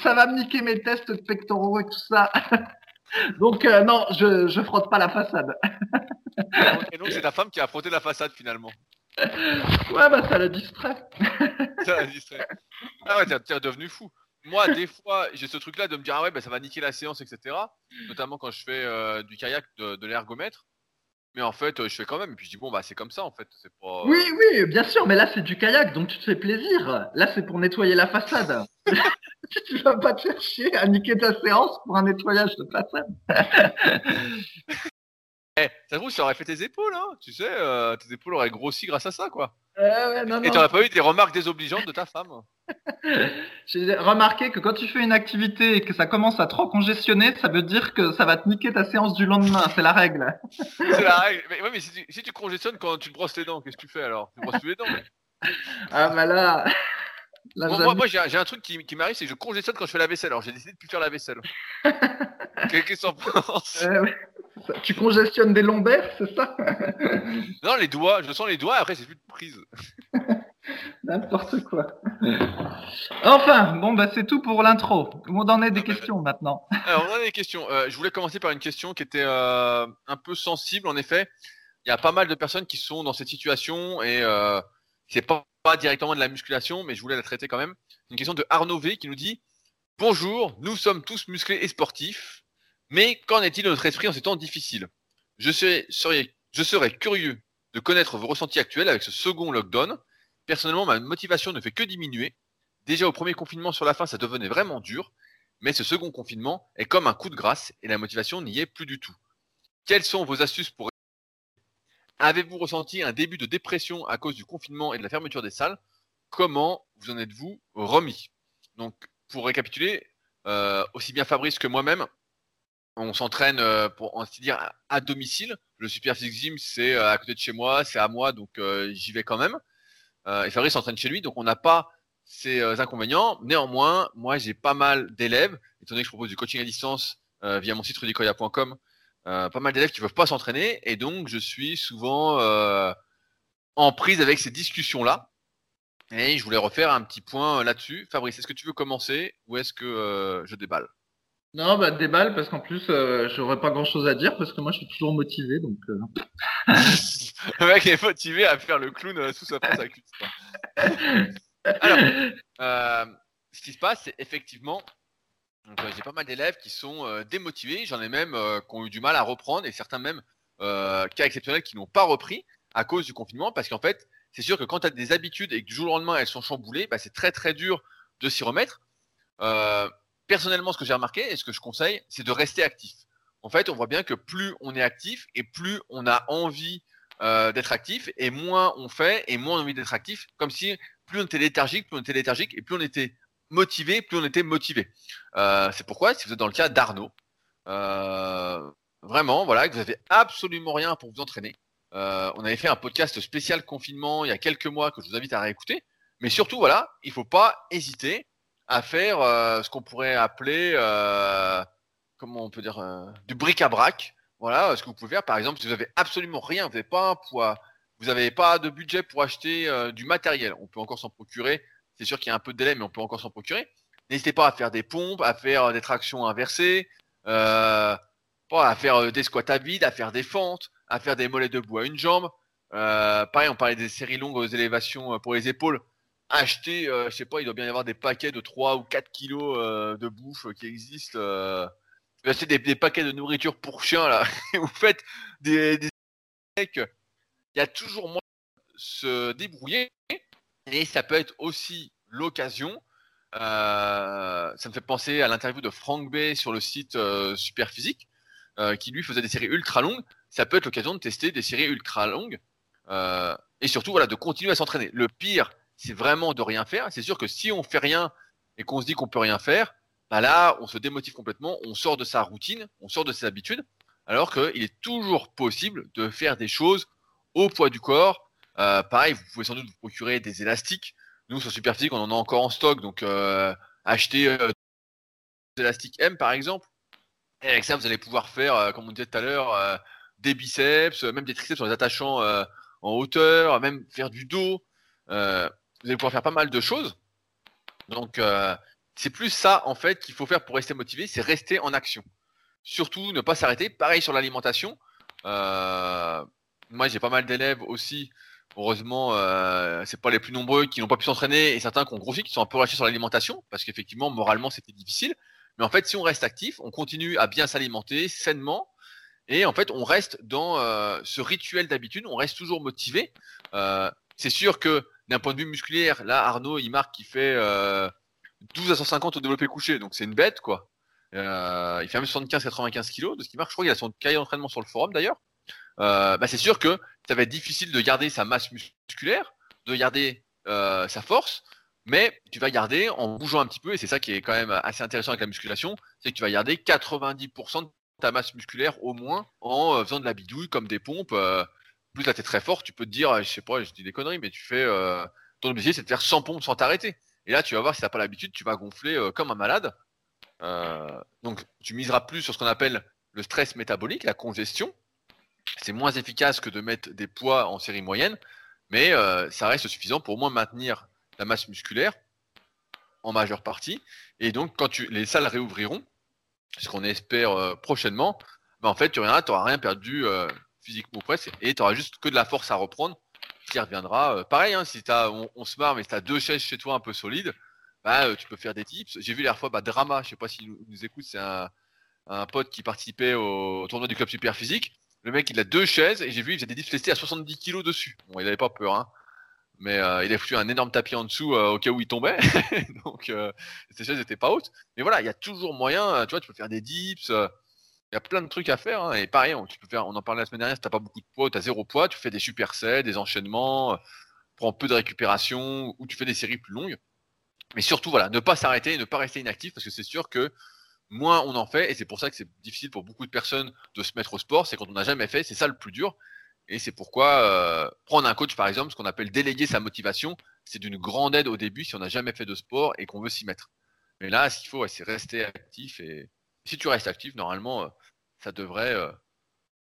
ça va me niquer mes tests de pectoraux et tout ça. Donc euh, non, je, je frotte pas la façade. et donc c'est ta femme qui a frotté la façade finalement. Ouais, bah ça la distrait. ça la distrait. Ah ouais, t'es devenu fou. Moi, des fois, j'ai ce truc-là de me dire, ah ouais, bah, ça va niquer la séance, etc. Notamment quand je fais euh, du kayak de, l'ergomètre. Mais en fait, je fais quand même. Et puis je dis, bon, bah c'est comme ça en fait. C'est pas... Oui, oui, bien sûr, mais là c'est du kayak, donc tu te fais plaisir. Là c'est pour nettoyer la façade. tu vas pas te faire chier à niquer ta séance pour un nettoyage de façade. Eh, ça se trouve, ça aurait fait tes épaules, hein. Tu sais, euh, tes épaules auraient grossi grâce à ça, quoi. Euh, non, Et t'aurais pas eu des remarques désobligeantes de ta femme. J'ai remarqué que quand tu fais une activité et que ça commence à trop congestionner, ça veut dire que ça va te niquer ta séance du lendemain. C'est la règle. C'est la règle. Mais, ouais, mais si, tu, si, tu, congestionnes quand tu te brosses les dents, qu'est-ce que tu fais alors? Tu brosses tous les dents. Ah bah là. moi, moi j'ai un truc qui, qui m'arrive, c'est que je congestionne quand je fais la vaisselle. Alors j'ai décidé de plus faire la vaisselle. Qu'est-ce que tu penses? Tu congestionnes des lombaires, c'est ça Non, les doigts, je sens les doigts, après c'est plus de prise. N'importe quoi. Enfin, bon, bah c'est tout pour l'intro. On en est des questions maintenant. Alors, on en a des questions. Euh, je voulais commencer par une question qui était euh, un peu sensible, en effet. Il y a pas mal de personnes qui sont dans cette situation et euh, c'est pas, pas directement de la musculation, mais je voulais la traiter quand même. Une question de Arnaud V qui nous dit Bonjour, nous sommes tous musclés et sportifs. Mais qu'en est-il de notre esprit en ces temps difficiles? Je serais, curieux de connaître vos ressentis actuels avec ce second lockdown. Personnellement, ma motivation ne fait que diminuer. Déjà au premier confinement sur la fin, ça devenait vraiment dur. Mais ce second confinement est comme un coup de grâce et la motivation n'y est plus du tout. Quelles sont vos astuces pour... Avez-vous ressenti un début de dépression à cause du confinement et de la fermeture des salles? Comment vous en êtes-vous remis? Donc, pour récapituler, euh, aussi bien Fabrice que moi-même, on s'entraîne euh, pour ainsi dire à domicile. Le Super Gym, c'est euh, à côté de chez moi, c'est à moi, donc euh, j'y vais quand même. et Fabrice s'entraîne chez lui, donc on n'a pas ces inconvénients. Néanmoins, moi j'ai pas mal d'élèves, étant donné que je propose du coaching à distance via mon site rudicoya.com, pas mal d'élèves qui ne peuvent pas s'entraîner, et donc je suis souvent en prise avec ces discussions-là. Et je voulais refaire un petit point là-dessus. Fabrice, est-ce que tu veux commencer ou est-ce que je déballe? Non, bah déballe parce qu'en plus, euh, j'aurais pas grand-chose à dire parce que moi, je suis toujours motivé, donc. Euh... le mec est motivé à faire le clown euh, sous sa avec Alors, euh, ce qui se passe, c'est effectivement, j'ai pas mal d'élèves qui sont démotivés. J'en ai même qui ont eu du mal à reprendre et certains même cas exceptionnels qui n'ont pas repris à cause du confinement parce qu'en fait, c'est sûr que quand tu as des habitudes et que du jour au lendemain elles sont chamboulées, bah, c'est très très dur de s'y remettre. Personnellement, ce que j'ai remarqué et ce que je conseille, c'est de rester actif. En fait, on voit bien que plus on est actif et plus on a envie euh, d'être actif et moins on fait et moins on a envie d'être actif. Comme si plus on était léthargique, plus on était léthargique et plus on était motivé, plus on était motivé. Euh, c'est pourquoi, si vous êtes dans le cas d'Arnaud, euh, vraiment, voilà, que vous avez absolument rien pour vous entraîner. on avait fait un podcast spécial confinement il y a quelques mois que je vous invite à réécouter. Mais surtout, voilà, il ne faut pas hésiter à faire euh, ce qu'on pourrait appeler, euh, comment on peut dire, euh, du bric-à-brac. Voilà, ce que vous pouvez faire, par exemple, si vous avez absolument rien, vous n'avez pas un poids, vous n'avez pas de budget pour acheter du matériel, on peut encore s'en procurer. C'est sûr qu'il y a un peu de délai, mais on peut encore s'en procurer. N'hésitez pas à faire des pompes, à faire des tractions inversées, à faire des squats à vide, à faire des fentes, à faire des mollets debout à une jambe. pareil, on parlait des séries longues aux élévations pour les épaules acheter, euh, je sais pas, il doit bien y avoir des paquets de 3 ou 4 kilos euh, de bouffe qui existent. Euh. Acheter des, paquets de nourriture pour chiens, là. vous faites des. Il y a toujours moyen de se débrouiller. Et ça peut être aussi l'occasion. ça me fait penser à l'interview de Frank Bay sur le site Super Physique, qui lui faisait des séries ultra longues. Ça peut être l'occasion de tester des séries ultra longues. et surtout, voilà, de continuer à s'entraîner. Le pire, c'est vraiment de rien faire. C'est sûr que si on fait rien et qu'on se dit qu'on peut rien faire, bah là, on se démotive complètement, on sort de sa routine, on sort de ses habitudes, alors qu'il est toujours possible de faire des choses au poids du corps. Euh, pareil, vous pouvez sans doute vous procurer des élastiques. Nous, sur Superphysique, on en a encore en stock, donc euh, acheter euh, des élastiques M par exemple. Et avec ça, vous allez pouvoir faire, euh, comme on disait tout à l'heure, des biceps, même des triceps en les attachant en hauteur, même faire du dos. Vous allez pouvoir faire pas mal de choses. Donc, c'est plus ça en fait qu'il faut faire pour rester motivé, c'est rester en action. Surtout ne pas s'arrêter. Pareil sur l'alimentation. moi, j'ai pas mal d'élèves aussi Heureusement, euh, c'est pas les plus nombreux qui n'ont pas pu s'entraîner et certains qui ont grossi, qui sont un peu lâchés sur l'alimentation parce qu'effectivement, moralement, c'était difficile. Mais en fait, si on reste actif, on continue à bien s'alimenter sainement et en fait, on reste dans euh, ce rituel d'habitude, on reste toujours motivé. Euh, c'est sûr que d'un point de vue musculaire, là, Arnaud, il marque qu'il fait 12 à 150 au développé couché, donc c'est une bête, quoi. il fait même 75-95 kilos de ce qu'il marque. Je crois qu'il a son cahier d'entraînement sur le forum d'ailleurs. bah, c'est sûr que ça va être difficile de garder sa masse musculaire, de garder euh, sa force, mais tu vas garder en bougeant un petit peu, et c'est ça qui est quand même assez intéressant avec la musculation, c'est que tu vas garder 90% de ta masse musculaire au moins en euh, faisant de la bidouille comme des pompes. Euh, plus là, tu es très fort, tu peux te dire, je sais pas, je dis des conneries, mais tu fais ton objectif, c'est de faire 100 pompes sans t'arrêter. Et là, tu vas voir, si tu n'as pas l'habitude, tu vas gonfler comme un malade. donc, tu miseras plus sur ce qu'on appelle le stress métabolique, la congestion, c'est moins efficace que de mettre des poids en série moyenne, mais euh, ça reste suffisant pour au moins maintenir la masse musculaire en majeure partie. Et donc, quand les salles réouvriront, ce qu'on espère euh, prochainement, ben, en fait, tu n'auras rien perdu euh, physiquement presque, et tu auras juste que de la force à reprendre qui reviendra. pareil, hein, si as, on, se marre, mais si tu as deux chaises chez toi un peu solides, bah, tu peux faire des tips. J'ai vu la fois bah, Drama, je sais pas s'il nous, nous écoute, c'est un, un, pote qui participait au, tournoi du club super physique. Le mec, il a deux chaises et j'ai vu, il faisait des dips lestés à 70 kg dessus. Bon, il avait pas peur, hein. Mais euh, il a foutu un énorme tapis en dessous euh, au cas où il tombait. Donc, euh, ces chaises n'étaient pas hautes. Mais voilà, il y a toujours moyen. Tu vois, tu peux faire des dips. Il y a plein de trucs à faire. Hein. Et pareil, on, tu faire, en parlait la semaine dernière, si t'as pas beaucoup de poids, tu as zéro poids, tu fais des supersets, des enchaînements, prends peu de récupération ou tu fais des séries plus longues. Mais surtout, voilà, ne pas s'arrêter ne pas rester inactif parce que c'est sûr que moins on en fait, et c'est pour ça que c'est difficile pour beaucoup de personnes de se mettre au sport, c'est quand on n'a jamais fait, c'est ça le plus dur. Et c'est pourquoi euh, prendre un coach, par exemple, ce qu'on appelle déléguer sa motivation, c'est d'une grande aide au début si on n'a jamais fait de sport et qu'on veut s'y mettre. Mais là, ce qu'il faut, c'est rester actif. Et si tu restes actif, normalement, euh, ça devrait euh,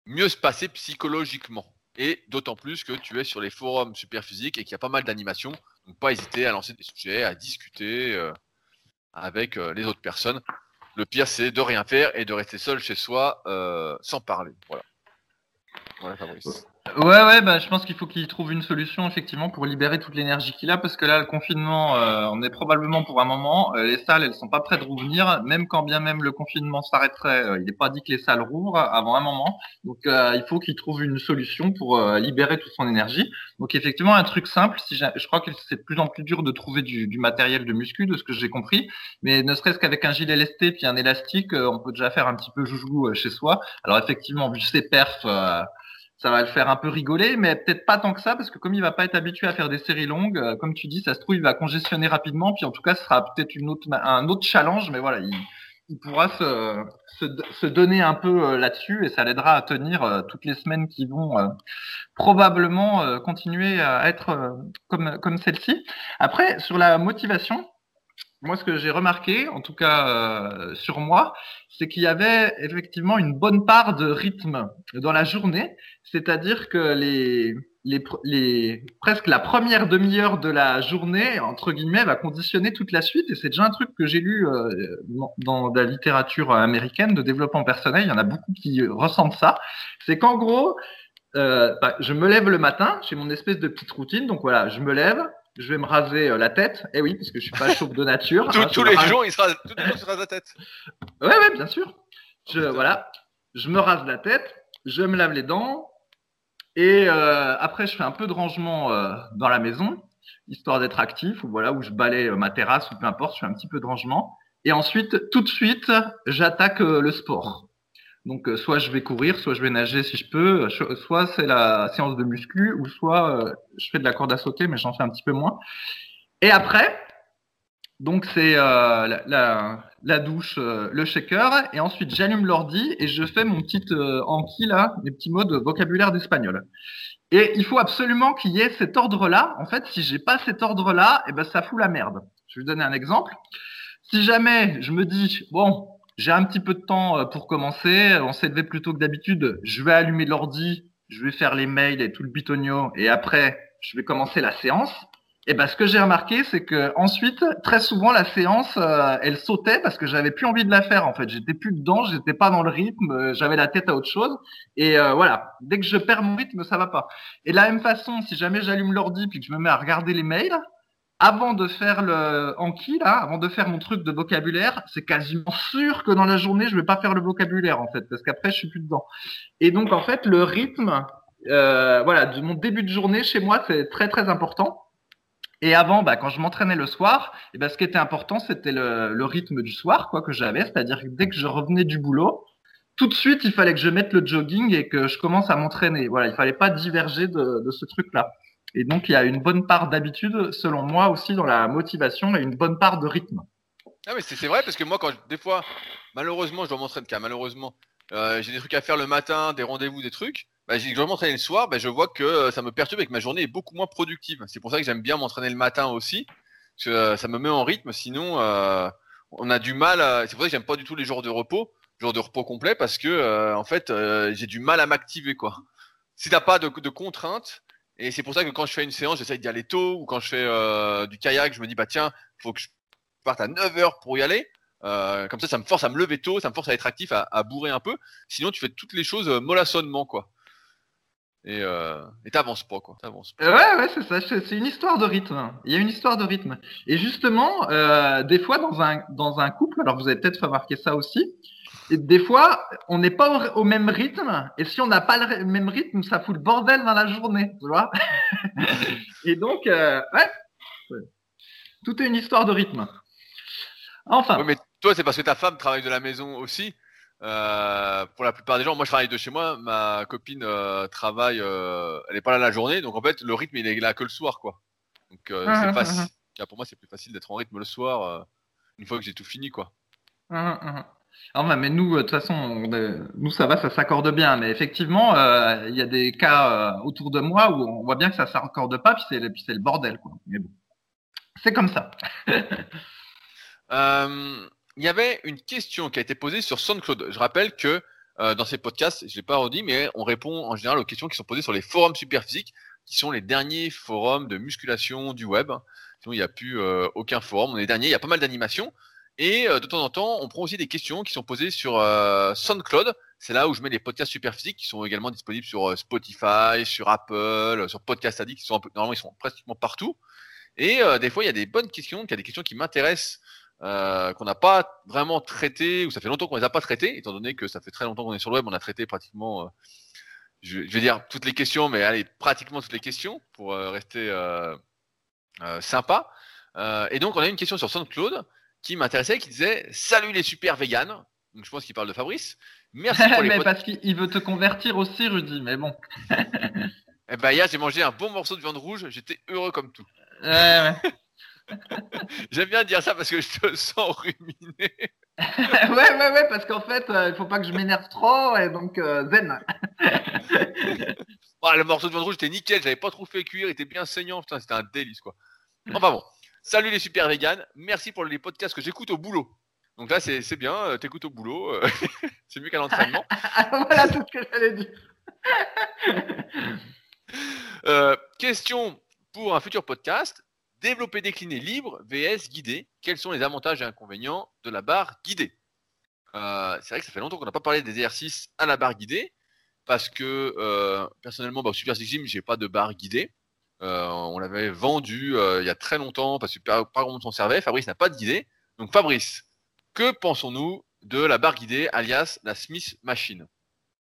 mieux se passer psychologiquement. Et d'autant plus que tu es sur les forums super physiques et qu'il y a pas mal d'animations. Donc, pas hésiter à lancer des sujets, à discuter avec les autres personnes. Le pire, c'est de rien faire et de rester seul chez soi euh, sans parler. Voilà. Voilà, Fabrice. Ouais, ouais, bah, je pense qu'il faut qu'il trouve une solution effectivement pour libérer toute l'énergie qu'il a, parce que là, le confinement, euh, on est probablement pour un moment. Euh, les salles, elles sont pas prêtes de rouvrir, même quand bien même le confinement s'arrêterait. Euh, il n'est pas dit que les salles rouvrent avant un moment, donc il faut qu'il trouve une solution pour libérer toute son énergie. Donc effectivement, un truc simple. Si je crois que c'est de plus en plus dur de trouver du, du matériel de muscu, de ce que j'ai compris, mais ne serait-ce qu'avec un gilet lesté puis un élastique, on peut déjà faire un petit peu joujou chez soi. Alors effectivement, vu ses perfs ça va le faire un peu rigoler, mais peut-être pas tant que ça, parce que comme il va pas être habitué à faire des séries longues, euh, comme tu dis, ça se trouve, il va congestionner rapidement, puis en tout cas, ce sera peut-être une autre, un autre challenge, mais voilà, il, pourra se, se, donner un peu euh, là-dessus, et ça l'aidera à tenir euh, toutes les semaines qui vont probablement continuer à être comme, comme celle-ci. Après, sur la motivation, moi, ce que j'ai remarqué, en tout cas euh, sur moi, c'est qu'il y avait effectivement une bonne part de rythme dans la journée, c'est-à-dire que les, les, les, presque la première demi-heure de la journée, entre guillemets, va conditionner toute la suite. Et c'est déjà un truc que j'ai lu euh, dans la littérature américaine de développement personnel. Il y en a beaucoup qui ressentent ça. C'est qu'en gros, euh, bah, je me lève le matin, j'ai mon espèce de petite routine. Donc voilà, je me lève, je vais me raser euh, la tête. Eh oui, parce que je suis pas chauve de nature. Hein, tous, les jours, il se rase, tous les jours, il se rase la tête. Ouais, ouais, bien sûr. Je, voilà, je me rase la tête, je me lave les dents, et euh, après, je fais un peu de rangement euh, dans la maison, histoire d'être actif, ou voilà, où je balaye ma terrasse, ou peu importe, je fais un petit peu de rangement. Et ensuite, tout de suite, j'attaque le sport. Donc, euh, soit je vais courir, soit je vais nager si je peux, euh, soit c'est la séance de muscu, ou soit euh, je fais de la corde à sauter, mais j'en fais un petit peu moins. Et après, donc c'est la, la, douche, le shaker, et ensuite j'allume l'ordi et je fais mon petit Anki là, mes petits mots de vocabulaire d'espagnol. Et il faut absolument qu'il y ait cet ordre-là. En fait, si j'ai pas cet ordre-là, eh ben ça fout la merde. Je vais vous donner un exemple. Si jamais je me dis, bon, j'ai un petit peu de temps euh, pour commencer, on s'est levé plus tôt que d'habitude, je vais allumer l'ordi, je vais faire les mails et tout le bitonio, et après, je vais commencer la séance. Et ben, ce que j'ai remarqué, c'est que ensuite, très souvent, la séance, euh, elle sautait parce que j'avais plus envie de la faire. En fait, j'étais plus dedans, j'étais pas dans le rythme, euh, j'avais la tête à autre chose. Et voilà, dès que je perds mon rythme, ça va pas. Et de la même façon, si jamais j'allume l'ordi puis que je me mets à regarder les mails, avant de faire le Anki, là, avant de faire mon truc de vocabulaire, c'est quasiment sûr que dans la journée, je vais pas faire le vocabulaire, en fait, parce qu'après, je suis plus dedans. Et donc, en fait, le rythme, euh, voilà, de mon début de journée chez moi, c'est très, très important. Et avant, bah, quand je m'entraînais le soir, et eh ben, ce qui était important, c'était le, le, rythme du soir, quoi, que j'avais. C'est-à-dire que dès que je revenais du boulot, tout de suite, il fallait que je mette le jogging et que je commence à m'entraîner. Voilà, il fallait pas diverger de, de ce truc-là. Et donc, il y a une bonne part d'habitude, selon moi aussi, dans la motivation et une bonne part de rythme. Ah, mais c'est vrai, parce que moi, quand des fois, malheureusement, je dois m'entraîner, car malheureusement, euh, j'ai des trucs à faire le matin, des rendez-vous, des trucs. Bah, je dois m'entraîner le soir, bah, je vois que euh, ça me perturbe et que ma journée est beaucoup moins productive. C'est pour ça que j'aime bien m'entraîner le matin aussi, parce que euh, ça me met en rythme. Sinon, on a du mal. C'est pour ça que j'aime pas du tout les jours de repos, jours de repos complet, parce que en fait, j'ai du mal à m'activer, quoi. Si t'as pas de contraintes, et c'est pour ça que quand je fais une séance, j'essaye d'y aller tôt, ou quand je fais euh, du kayak, je me dis, bah tiens, faut que je parte à 9 heures pour y aller. Euh, comme ça, ça me force à me lever tôt, ça me force à être actif, à, bourrer un peu. Sinon, tu fais toutes les choses euh, mollassonnement, quoi. Et euh, t'avances pas, quoi. T'avances. Ouais, ouais, c'est ça. C'est une histoire de rythme. Il y a une histoire de rythme. Et justement, des fois, dans un, dans un couple, alors vous avez peut-être remarqué ça aussi, et des fois, on n'est pas au, même rythme. Et si on n'a pas le même rythme, ça fout le bordel dans la journée, tu vois. et donc, euh, ouais, tout est une histoire de rythme. Enfin. Oui, mais toi, c'est parce que ta femme travaille de la maison aussi. Euh, pour la plupart des gens, moi je travaille de chez moi, ma copine euh, travaille, elle n'est pas là la journée, donc en fait le rythme il est là que le soir quoi. Donc c'est uh-huh, facile. Uh-huh. Pour moi c'est plus facile d'être en rythme le soir une fois que j'ai tout fini quoi. Uh-huh, ah, mais nous, de toute façon, nous, ça va, ça s'accorde bien. Mais effectivement, euh, il y a des cas euh, autour de moi où on voit bien que ça s'accorde pas, puis c'est, le bordel, quoi. Mais bon, c'est comme ça. Euh, il y avait une question qui a été posée sur SoundCloud. Je rappelle que dans ces podcasts, je l'ai pas redit, mais on répond en général aux questions qui sont posées sur les forums superphysiques, qui sont les derniers forums de musculation du web. Sinon, il n'y a plus aucun forum. On est dernier. Il y a pas mal d'animations. Et euh, de temps en temps, on prend aussi des questions qui sont posées sur euh, SoundCloud. C'est là où je mets les podcasts super physiques qui sont également disponibles sur euh, Spotify, sur Apple, sur Podcast Addict, qui sont normalement ils sont pratiquement partout. Et des fois, il y a des bonnes questions, il y a des questions qui m'intéressent, qu'on n'a pas vraiment traitées, ou ça fait longtemps qu'on les a pas traitées, étant donné que ça fait très longtemps qu'on est sur le web, on a traité pratiquement, je, vais dire toutes les questions, mais allez, pratiquement toutes les questions pour rester sympa. et donc, on a une question sur SoundCloud qui m'intéressait, qui disait Salut les super véganes. Donc je pense qu'il parle de Fabrice. Merci pour les mais parce qu'il veut te convertir aussi, Rudy, mais bon. eh ben hier, j'ai mangé un bon morceau de viande rouge, j'étais heureux comme tout. Ouais, ouais. J'aime bien dire ça parce que je te sens ruminé. ouais, ouais, ouais, parce qu'en fait, euh, il faut pas que je m'énerve trop, et donc euh, zen. le morceau de viande rouge était nickel, j'avais pas trop fait cuire, il était bien saignant, putain, c'était un délice quoi. Enfin bon. Salut les super véganes, merci pour les podcasts que j'écoute au boulot. Donc là, c'est bien, euh, t'écoutes au boulot, euh, c'est mieux qu'à l'entraînement. voilà tout ce que j'allais dire. Euh, question pour un futur podcast. Développer décliné libre vs guidé. Quels sont les avantages et inconvénients de la barre guidée? C'est vrai que ça fait longtemps qu'on n'a pas parlé des exercices à la barre guidée parce que personnellement, bah, au Super Six Gym, j'ai pas de barre guidée. Euh, on l'avait vendu euh, il y a très longtemps parce que pas, grand monde s'en servait. Fabrice n'a pas d'idée. Donc Fabrice, que pensons-nous de la barre guidée alias la Smith Machine?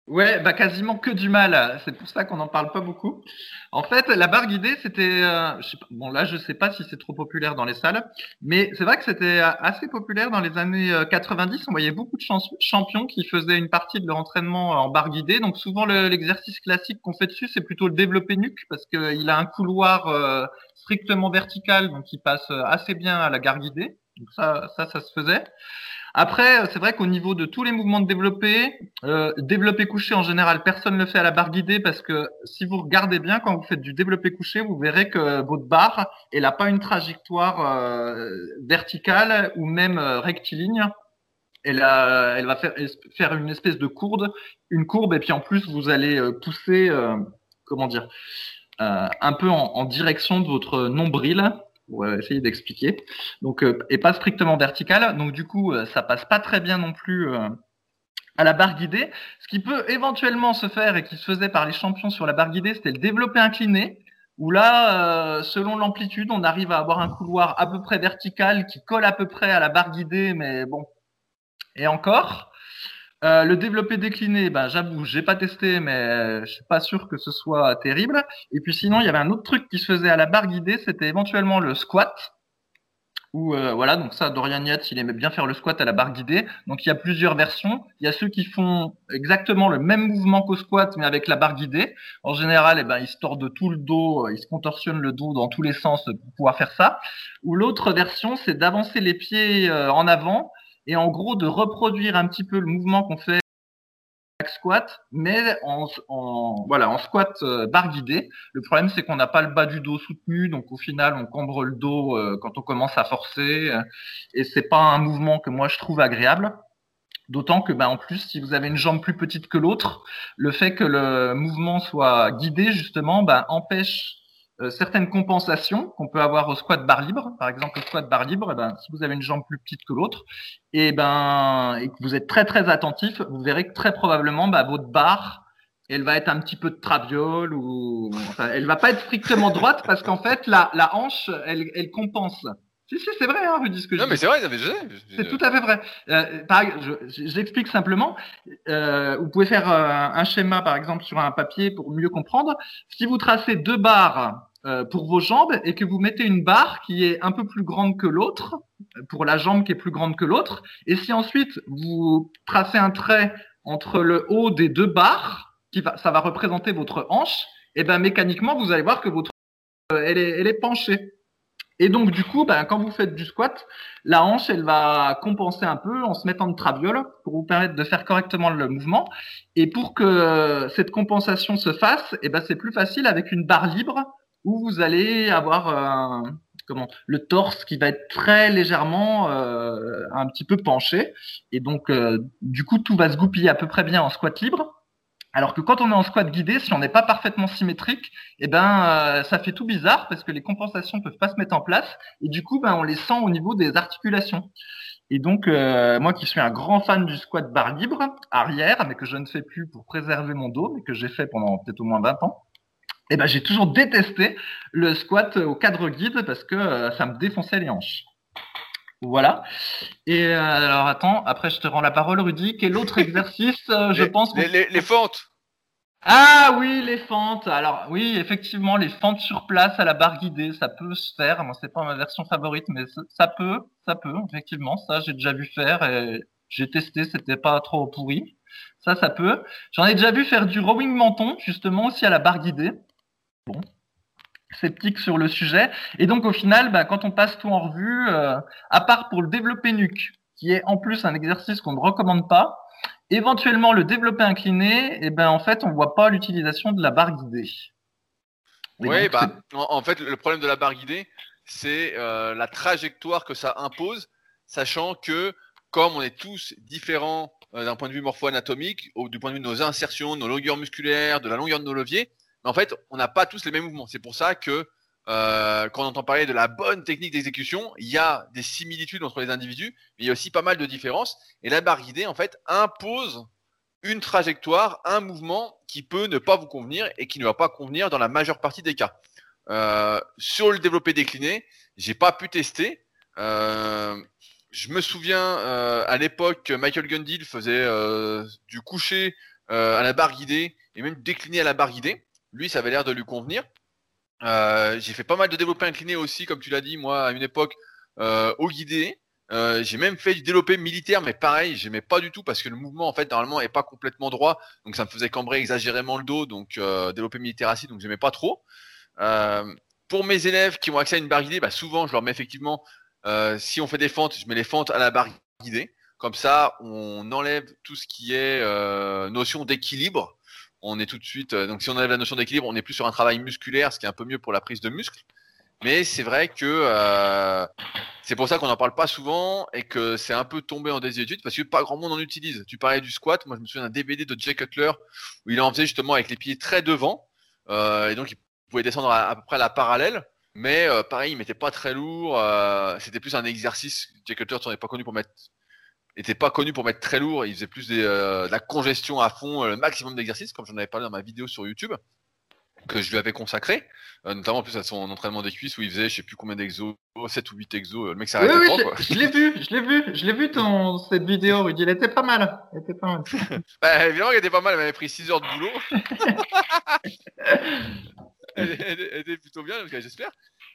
Ouais, bah quasiment que du mal. C'est pour ça qu'on n'en parle pas beaucoup. En fait, la barre guidée, c'était, euh, bon là, je sais pas si c'est trop populaire dans les salles, mais c'est vrai que c'était assez populaire dans les années 90. On voyait beaucoup de champions qui faisaient une partie de leur entraînement en barre guidée. Donc souvent, l'exercice classique qu'on fait dessus, c'est plutôt le développé nuque parce qu'il a un couloir euh, strictement vertical, donc il passe assez bien à la garde guidée. Donc ça, ça, ça se faisait. Après, c'est vrai qu'au niveau de tous les mouvements de développé, euh, développé couché en général, personne ne le fait à la barre guidée parce que si vous regardez bien quand vous faites du développé couché, vous verrez que votre barre, elle n'a pas une trajectoire euh, verticale ou même euh, rectiligne. Elle, elle va faire, une espèce de courbe, une courbe, et puis en plus vous allez euh, pousser, euh, comment dire, un peu en, en direction de votre nombril pour essayer d'expliquer. Donc, euh, et pas strictement vertical. Donc, du coup, euh, ça passe pas très bien non plus euh, à la barre guidée. Ce qui peut éventuellement se faire et qui se faisait par les champions sur la barre guidée, c'était le développé incliné. Où là, selon l'amplitude, on arrive à avoir un couloir à peu près vertical qui colle à peu près à la barre guidée, mais bon. Et encore, euh, le développé décliné, ben j'avoue, j'ai pas testé, mais euh, je suis pas sûr que ce soit terrible. Et puis sinon, il y avait un autre truc qui se faisait à la barre guidée, c'était éventuellement le squat. Ou euh, voilà, donc ça, Dorian Yates, il aimait bien faire le squat à la barre guidée. Donc il y a plusieurs versions. Il y a ceux qui font exactement le même mouvement qu'au squat, mais avec la barre guidée. En général, eh ben, ils se tordent tout le dos, ils se contorsionnent le dos dans tous les sens pour pouvoir faire ça. Ou l'autre version, c'est d'avancer les pieds en avant et en gros de reproduire un petit peu le mouvement qu'on fait squat, mais en, en, voilà en squat euh, barre guidée. Le problème c'est qu'on n'a pas le bas du dos soutenu, donc au final on cambre le dos euh, quand on commence à forcer, euh, et c'est pas un mouvement que moi je trouve agréable. D'autant que, ben, en plus, si vous avez une jambe plus petite que l'autre, le fait que le mouvement soit guidé justement, ben, empêche certaines compensations qu'on peut avoir au squat barre libre. Par exemple, au squat barre libre, eh ben, si vous avez une jambe plus petite que l'autre, et eh ben, et que vous êtes très très attentif, vous verrez que très probablement, bah, votre barre, elle va être un petit peu de traviole ou, enfin, elle va pas être strictement droite parce qu'en fait, la, la hanche, elle, elle compense. Si, si, c'est vrai, hein, Rudy, ce que non, je mais c'est vrai, C'est tout à fait vrai. Euh, J'explique simplement. Euh, vous pouvez faire euh, un schéma, par exemple, sur un papier pour mieux comprendre. Si vous tracez deux barres euh, pour vos jambes et que vous mettez une barre qui est un peu plus grande que l'autre, pour la jambe qui est plus grande que l'autre, et si ensuite vous tracez un trait entre le haut des deux barres, qui va, ça va représenter votre hanche, et ben mécaniquement vous allez voir que votre euh, elle, est, elle est penchée. Et donc du coup, ben, quand vous faites du squat, la hanche elle va compenser un peu en se mettant de traviole pour vous permettre de faire correctement le mouvement. Et pour que cette compensation se fasse, et ben c'est plus facile avec une barre libre où vous allez avoir euh, comment le torse qui va être très légèrement euh, un petit peu penché et donc euh, du coup tout va se goupiller à peu près bien en squat libre. Alors que quand on est en squat guidé, si on n'est pas parfaitement symétrique, eh ben ça fait tout bizarre parce que les compensations peuvent pas se mettre en place et du coup ben on les sent au niveau des articulations. Et donc moi qui suis un grand fan du squat barre libre arrière, mais que je ne fais plus pour préserver mon dos, mais que j'ai fait pendant peut-être au moins 20 ans, eh ben, j'ai toujours détesté le squat au cadre guide parce que euh, ça me défonçait les hanches. Voilà. Et euh, alors attends, après je te rends la parole, Rudy. Quel autre exercice, euh, je pense les, les, les, fentes. Ah oui, les fentes. Alors oui, effectivement, les fentes sur place à la barre guidée, ça peut se faire. Moi, c'est pas ma version favorite, mais ça peut, ça peut, effectivement. Ça, j'ai déjà vu faire et j'ai testé, c'était pas trop pourri. Ça, ça peut. J'en ai déjà vu faire du rowing menton, justement, aussi à la barre guidée bon, sceptique sur le sujet. Et donc au final, bah, quand on passe tout en revue, euh, à part pour le développé nuque, qui est en plus un exercice qu'on ne recommande pas, éventuellement le développé incliné, et eh ben en fait on voit pas l'utilisation de la barre guidée. oui, bah, en, fait le problème de la barre guidée, c'est euh, la trajectoire que ça impose, sachant que comme on est tous différents euh, d'un point de vue morpho-anatomique, du point de vue de nos insertions, de nos longueurs musculaires, de la longueur de nos leviers, mais en fait, on n'a pas tous les mêmes mouvements. C'est pour ça que euh, quand on entend parler de la bonne technique d'exécution, il y a des similitudes entre les individus, mais il y a aussi pas mal de différences. Et la barre guidée, en fait, impose une trajectoire, un mouvement qui peut ne pas vous convenir et qui ne va pas convenir dans la majeure partie des cas. Euh, sur le développé décliné, j'ai pas pu tester. Euh, je me souviens à l'époque, Michael Gundil faisait du coucher à la barre guidée et même décliné à la barre guidée. Lui, ça avait l'air de lui convenir. Euh, j'ai fait pas mal de développé incliné aussi, comme tu l'as dit, moi, à une époque, euh, au guidé. Euh, j'ai même fait du développé militaire, mais pareil, j'aimais pas du tout parce que le mouvement, en fait, normalement, est pas complètement droit. Donc, ça me faisait cambrer exagérément le dos. Donc, développé militaire assis, donc j'aimais pas trop. Pour mes élèves qui ont accès à une barre guidée, bah, souvent, je leur mets effectivement si on fait des fentes, je mets les fentes à la barre guidée. Comme ça, on enlève tout ce qui est notion d'équilibre. On est tout de suite. euh, donc, si on enlève la notion d'équilibre, on est plus sur un travail musculaire, ce qui est un peu mieux pour la prise de muscle. Mais c'est vrai que euh, c'est pour ça qu'on n'en parle pas souvent et que c'est un peu tombé en désuétude parce que pas grand monde en utilise. Tu parlais du squat. Moi, je me souviens d'un DVD de Jay Cutler où il en faisait justement avec les pieds très devant. Euh, et donc, il pouvait descendre à, peu près à la parallèle. Mais pareil, il mettait pas très lourd. C'était plus un exercice. Jay Cutler n'était pas connu pour mettre, était pas connu pour mettre très lourd. Il faisait plus des, euh, de la congestion à fond, euh, le maximum d'exercices, comme j'en avais parlé dans ma vidéo sur YouTube que je lui avais consacré, euh, notamment en plus à son entraînement des cuisses où il faisait je sais plus combien d'exos, 7 ou 8 exos, le mec Oui, s'arrêtait oui, pas je- l'ai vu, je l'ai vu, je l'ai vu ton cette vidéo, Rudy. Elle était pas mal. Elle était pas mal. Bah, évidemment, il était pas mal, elle m'avait pris 6 heures de boulot. elle, elle- elle était plutôt bien, j'espère.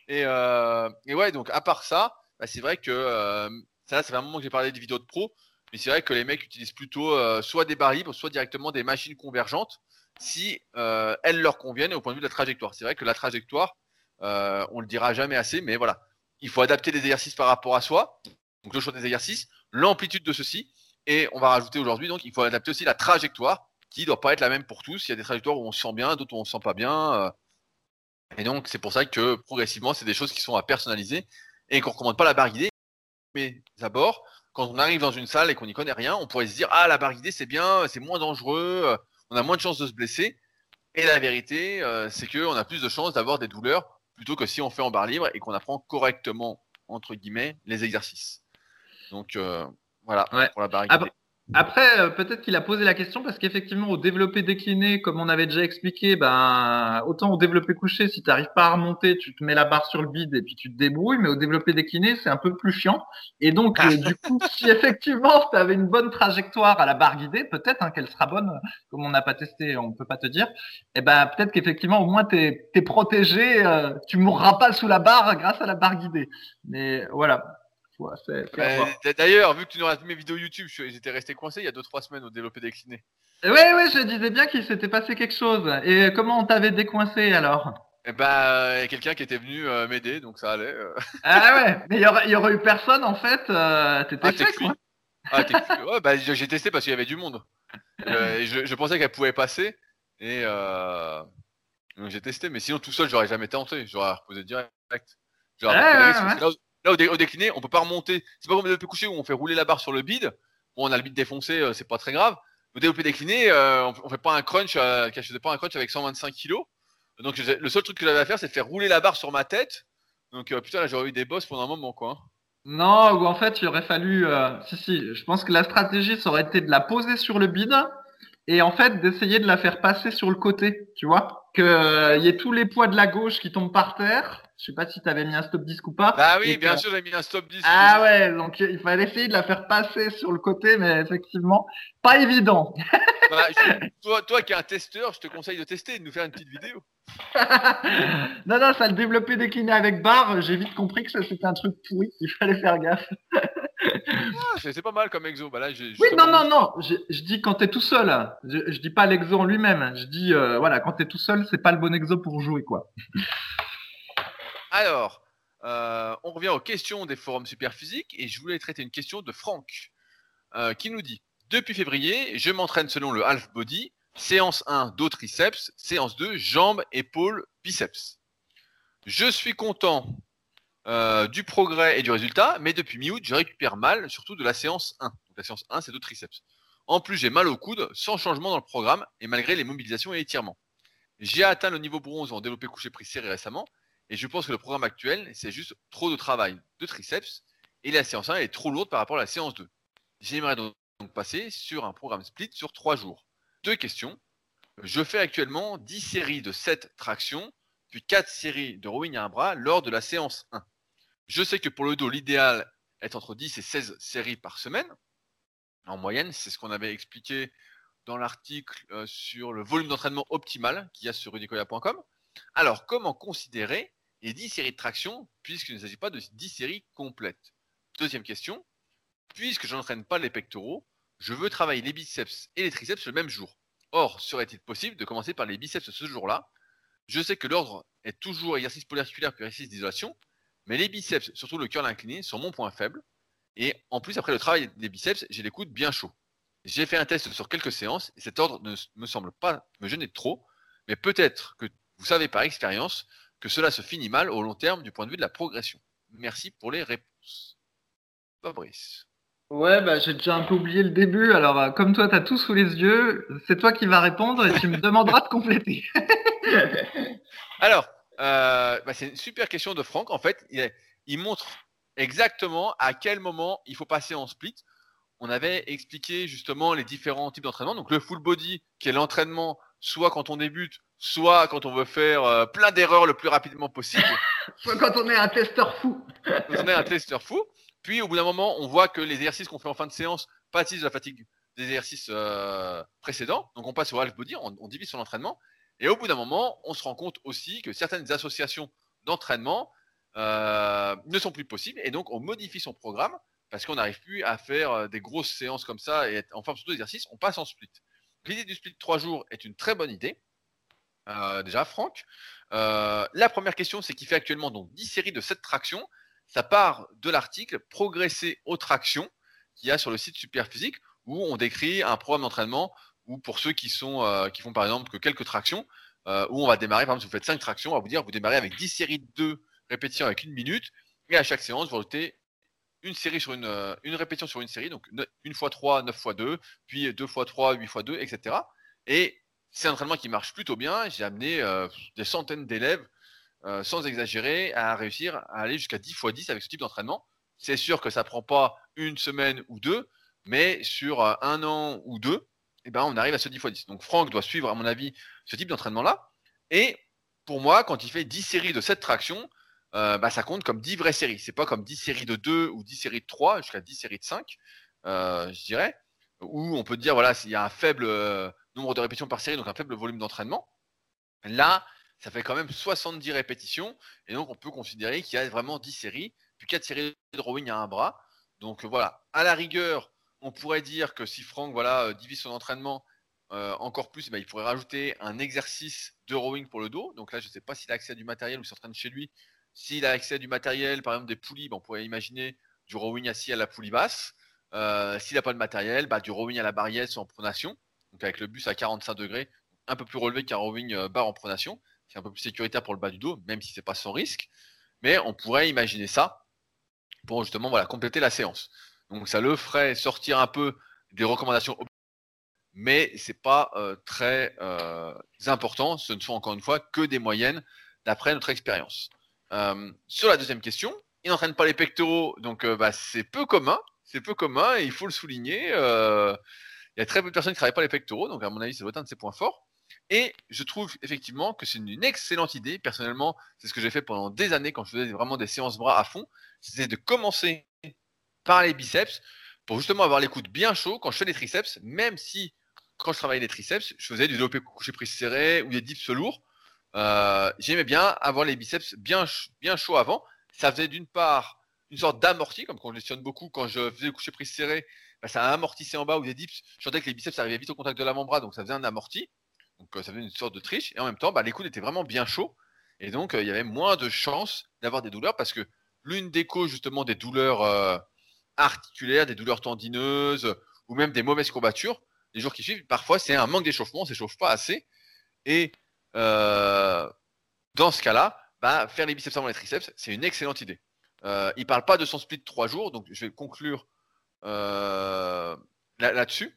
Et, euh, et ouais, donc à part ça, bah, c'est vrai que ça, un moment que j'ai parlé des vidéos de pro, mais c'est vrai que les mecs utilisent plutôt euh, soit des barres libres, soit directement des machines convergentes, si euh, elles leur conviennent au point de vue de la trajectoire. C'est vrai que la trajectoire, euh, on le dira jamais assez, mais voilà, il faut adapter les exercices par rapport à soi. Donc le choix des exercices, l'amplitude de ceux-ci, et on va rajouter aujourd'hui, donc il faut adapter aussi la trajectoire, qui ne doit pas être la même pour tous. Il y a des trajectoires où on se sent bien, d'autres où on se sent pas bien. euh. Et donc c'est pour ça que progressivement, c'est des choses qui sont à personnaliser et qu'on recommande pas la barre. Mais d'abord, quand on arrive dans une salle et qu'on n'y connaît rien, on pourrait se dire ah la barre guidée c'est bien, c'est moins dangereux, euh, on a moins de chances de se blesser. Et la vérité, euh, c'est qu'on a plus de chances d'avoir des douleurs plutôt que si on fait en barre libre et qu'on apprend correctement entre guillemets les exercices. Donc euh, voilà Ouais. pour la barre guidée. Après, euh, peut-être qu'il a posé la question parce qu'effectivement, au développé décliné, comme on avait déjà expliqué, ben autant au développé couché, si tu n'arrives pas à remonter, tu te mets la barre sur le bide et puis tu te débrouilles, mais au développé décliné, c'est un peu plus chiant. Et donc, euh, du coup, si effectivement tu avais une bonne trajectoire à la barre guidée, peut-être hein, qu'elle sera bonne, comme on n'a pas testé, on peut pas te dire, et ben peut-être qu'effectivement, au moins, tu es, protégé, euh, tu mourras pas sous la barre grâce à la barre guidée. Mais voilà. Euh, d- D'ailleurs, vu que tu nous as mes vidéos YouTube, je suis- j'étais resté coincé il y a 2-3 semaines au développé décliné. Ouais, ouais, je disais bien qu'il s'était passé quelque chose. Et comment on t'avait décoincé alors? Et bah, il y a quelqu'un qui était venu euh, m'aider, donc ça allait. euh. Ah ouais, mais il y aurait, il y aurait eu personne en fait. Euh, T'étais Ah, fait quoi. Ah. Ouais, bah, j'ai testé parce qu'il y avait du monde. Euh, je, je pensais qu'elle pouvait passer. Et euh... j'ai testé, mais sinon tout seul, j'aurais jamais tenté. J'aurais reposé direct. Ouais, ouais. Là, au- décliné, on peut pas remonter. C'est pas comme le développé couché où on fait rouler la barre sur le bide. Bon, on a le bide défoncé, euh, c'est pas très grave. Au développé décliné, euh, on, on fait pas un crunch, euh, je faisais pas un crunch avec 125 kilos. Donc le seul truc que j'avais à faire, c'est de faire rouler la barre sur ma tête. Donc euh, putain, là j'aurais eu des bosses pendant un moment quoi. hein. Non, ou en fait, il aurait fallu. euh, Si, si, je pense que la stratégie, ça aurait été de la poser sur le bide et en fait d'essayer de la faire passer sur le côté, tu vois, euh, y ait tous les poids de la gauche qui tombent par terre. Je sais pas si t'avais mis un stop disque ou pas. Bah oui, bien que- sûr, j'ai mis un stop 10. Ah ouais, donc il fallait essayer de la faire passer sur le côté, mais effectivement, pas évident. Bah, je- toi, toi qui es un testeur, je te conseille de tester de nous faire une petite vidéo. non, non, ça le développé décliné avec barre, j'ai vite compris que ça c'était un truc pourri, il fallait faire gaffe. Ah, c'est pas mal comme exo. Bah là, Oui, non, non, non, je, je dis quand t'es tout seul, je, je dis pas l'exo en lui-même, je dis, euh, voilà, quand t'es tout seul, c'est pas le bon exo pour jouer, quoi. Alors, euh, on revient aux questions des forums superphysiques et je voulais traiter une question de Franck euh, qui nous dit Depuis février, je m'entraîne selon le half body, séance 1 dos triceps, séance 2 jambes, épaules, biceps. Je suis content euh, du progrès et du résultat, mais depuis mi-août, je récupère mal, surtout de la séance 1. Donc, la séance 1, c'est dos triceps. En plus, j'ai mal au coude, sans changement dans le programme et malgré les mobilisations et étirements. J'ai atteint le niveau bronze en développé couché pris serré récemment, et je pense que le programme actuel, c'est juste trop de travail de triceps, et la séance 1 est trop lourde par rapport à la séance 2. J'aimerais donc passer sur un programme split sur 3 jours. Deux questions. Je fais actuellement 10 séries de 7 tractions, puis 4 séries de rowing à un bras lors de la séance 1. Je sais que pour le dos, l'idéal est entre 10 et 16 séries par semaine. En moyenne, c'est ce qu'on avait expliqué dans l'article euh, sur le volume d'entraînement optimal qu'il y a sur rudicoya.com. Alors, comment considérer les 10 séries de traction puisqu'il ne s'agit pas de 10 séries complètes Deuxième question. Puisque je n'entraîne pas les pectoraux, je veux travailler les biceps et les triceps le même jour. Or, serait-il possible de commencer par les biceps ce jour-là? Je sais que l'ordre est toujours exercice polyarticulaire puis exercice d'isolation, Mais les biceps, surtout le curl incliné, sont mon point faible. Et en plus, après le travail des biceps, j'ai les coudes bien chauds. J'ai fait un test sur quelques séances et cet ordre ne me semble pas me gêner trop. Mais peut-être que vous savez par expérience que cela se finit mal au long terme du point de vue de la progression. Merci pour les réponses. Fabrice. Ouais, bah, j'ai déjà un peu oublié le début. Alors, euh, comme toi, tu as tout sous les yeux, c'est toi qui vas répondre et tu me demanderas de compléter. Alors, euh, bah, c'est une super question de Franck. En fait, il, montre exactement à quel moment il faut passer en split. On avait expliqué justement les différents types d'entraînement. Donc, le full body, qui est l'entraînement soit quand on débute, soit quand on veut faire euh, plein d'erreurs le plus rapidement possible. soit quand on est un testeur fou. quand on est un testeur fou. Puis au bout d'un moment, on voit que les exercices qu'on fait en fin de séance pâtissent de la fatigue des exercices euh, précédents. Donc on passe au half body, on, divise son entraînement. Et au bout d'un moment, on se rend compte aussi que certaines associations d'entraînement euh, ne sont plus possibles. Et donc on modifie son programme parce qu'on n'arrive plus à faire des grosses séances comme ça et en forme surtout d'exercice, on passe en split. L'idée du split de 3 jours est une très bonne idée. Déjà, Franck. la première question, c'est qu'il fait actuellement donc 10 séries de 7 tractions ça part de l'article Progresser aux tractions qu'il y a sur le site Superphysique où on décrit un programme d'entraînement où pour ceux qui sont euh, font par exemple que quelques tractions, euh, où on va démarrer, par exemple, si vous faites 5 tractions, on va vous dire vous démarrez avec 10 séries de 2 répétitions avec une minute, et à chaque séance, vous rajoutez une euh, répétition sur une série, donc une fois 3, 9 fois 2, puis 2 fois 3, 8 fois 2, etc. Et c'est un entraînement qui marche plutôt bien. J'ai amené des centaines d'élèves euh, sans exagérer, à réussir à aller jusqu'à 10 x 10 avec ce type d'entraînement. C'est sûr que ça ne prend pas une semaine ou deux, mais sur euh, un an ou deux, eh ben, on arrive à ce 10 x 10. Donc Franck doit suivre, à mon avis, ce type d'entraînement-là. Et pour moi, quand il fait 10 séries de 7 tractions, euh, bah, ça compte comme 10 vraies séries. C'est pas comme 10 séries de 2 ou 10 séries de 3 jusqu'à 10 séries de 5, je dirais. Où on peut dire, voilà, s'il y a un faible nombre de répétitions par série, donc un faible volume d'entraînement. Là, ça fait quand même 70 répétitions. Et donc, on peut considérer qu'il y a vraiment 10 séries, puis 4 séries de rowing à un bras. Donc voilà, à la rigueur, on pourrait dire que si Franck voilà, euh, divise son entraînement euh, encore plus, eh ben, il pourrait rajouter un exercice de rowing pour le dos. Donc là, je ne sais pas s'il a accès à du matériel ou s'il s'entraîne chez lui. S'il a accès à du matériel, par exemple des poulies, ben, on pourrait imaginer du rowing assis à la poulie basse. Euh, s'il n'a pas de matériel, bah, du rowing à la barrière en pronation, donc avec le bus à 45 degrés, un peu plus relevé qu'un rowing barre en pronation c'est un peu plus sécuritaire pour le bas du dos, même si c'est pas sans risque. Mais on pourrait imaginer ça pour justement voilà, compléter la séance. Donc ça le ferait sortir un peu des recommandations, mais c'est pas euh, très euh, important. Ce ne sont encore une fois que des moyennes d'après notre expérience. Euh, sur la deuxième question, il n'entraîne pas les pectoraux, donc bah, c'est peu commun. C'est peu commun et il faut le souligner. Il y a très peu de personnes qui ne travaillent pas les pectoraux, donc à mon avis, ça doit un de ses points forts. Et je trouve effectivement que c'est une excellente idée. Personnellement, c'est ce que j'ai fait pendant des années quand je faisais vraiment des séances bras à fond. C'était de commencer par les biceps pour justement avoir les coudes bien chauds quand je fais des triceps, même si quand je travaillais les triceps, je faisais du développé couché prise serré ou des dips lourds. Euh, j'aimais bien avoir les biceps bien, bien chauds avant. Ça faisait d'une part une sorte d'amorti, comme quand je beaucoup, quand je faisais le coucher prise serré, bah, ça amortissait en bas ou des dips. Je sentais que les biceps arrivaient vite au contact de l'avant-bras, donc ça faisait un amorti. Donc euh, ça faisait une sorte de triche. Et en même temps, bah, les coudes étaient vraiment bien chauds. Et donc euh, il y avait moins de chances d'avoir des douleurs parce que l'une des causes justement des douleurs euh, articulaires, des douleurs tendineuses ou même des mauvaises courbatures, les jours qui suivent, parfois c'est un manque d'échauffement, on ne s'échauffe pas assez. Et dans ce cas-là, bah, faire les biceps avant les triceps, c'est une excellente idée. il ne parle pas de son split de 3 jours, donc je vais conclure là-dessus.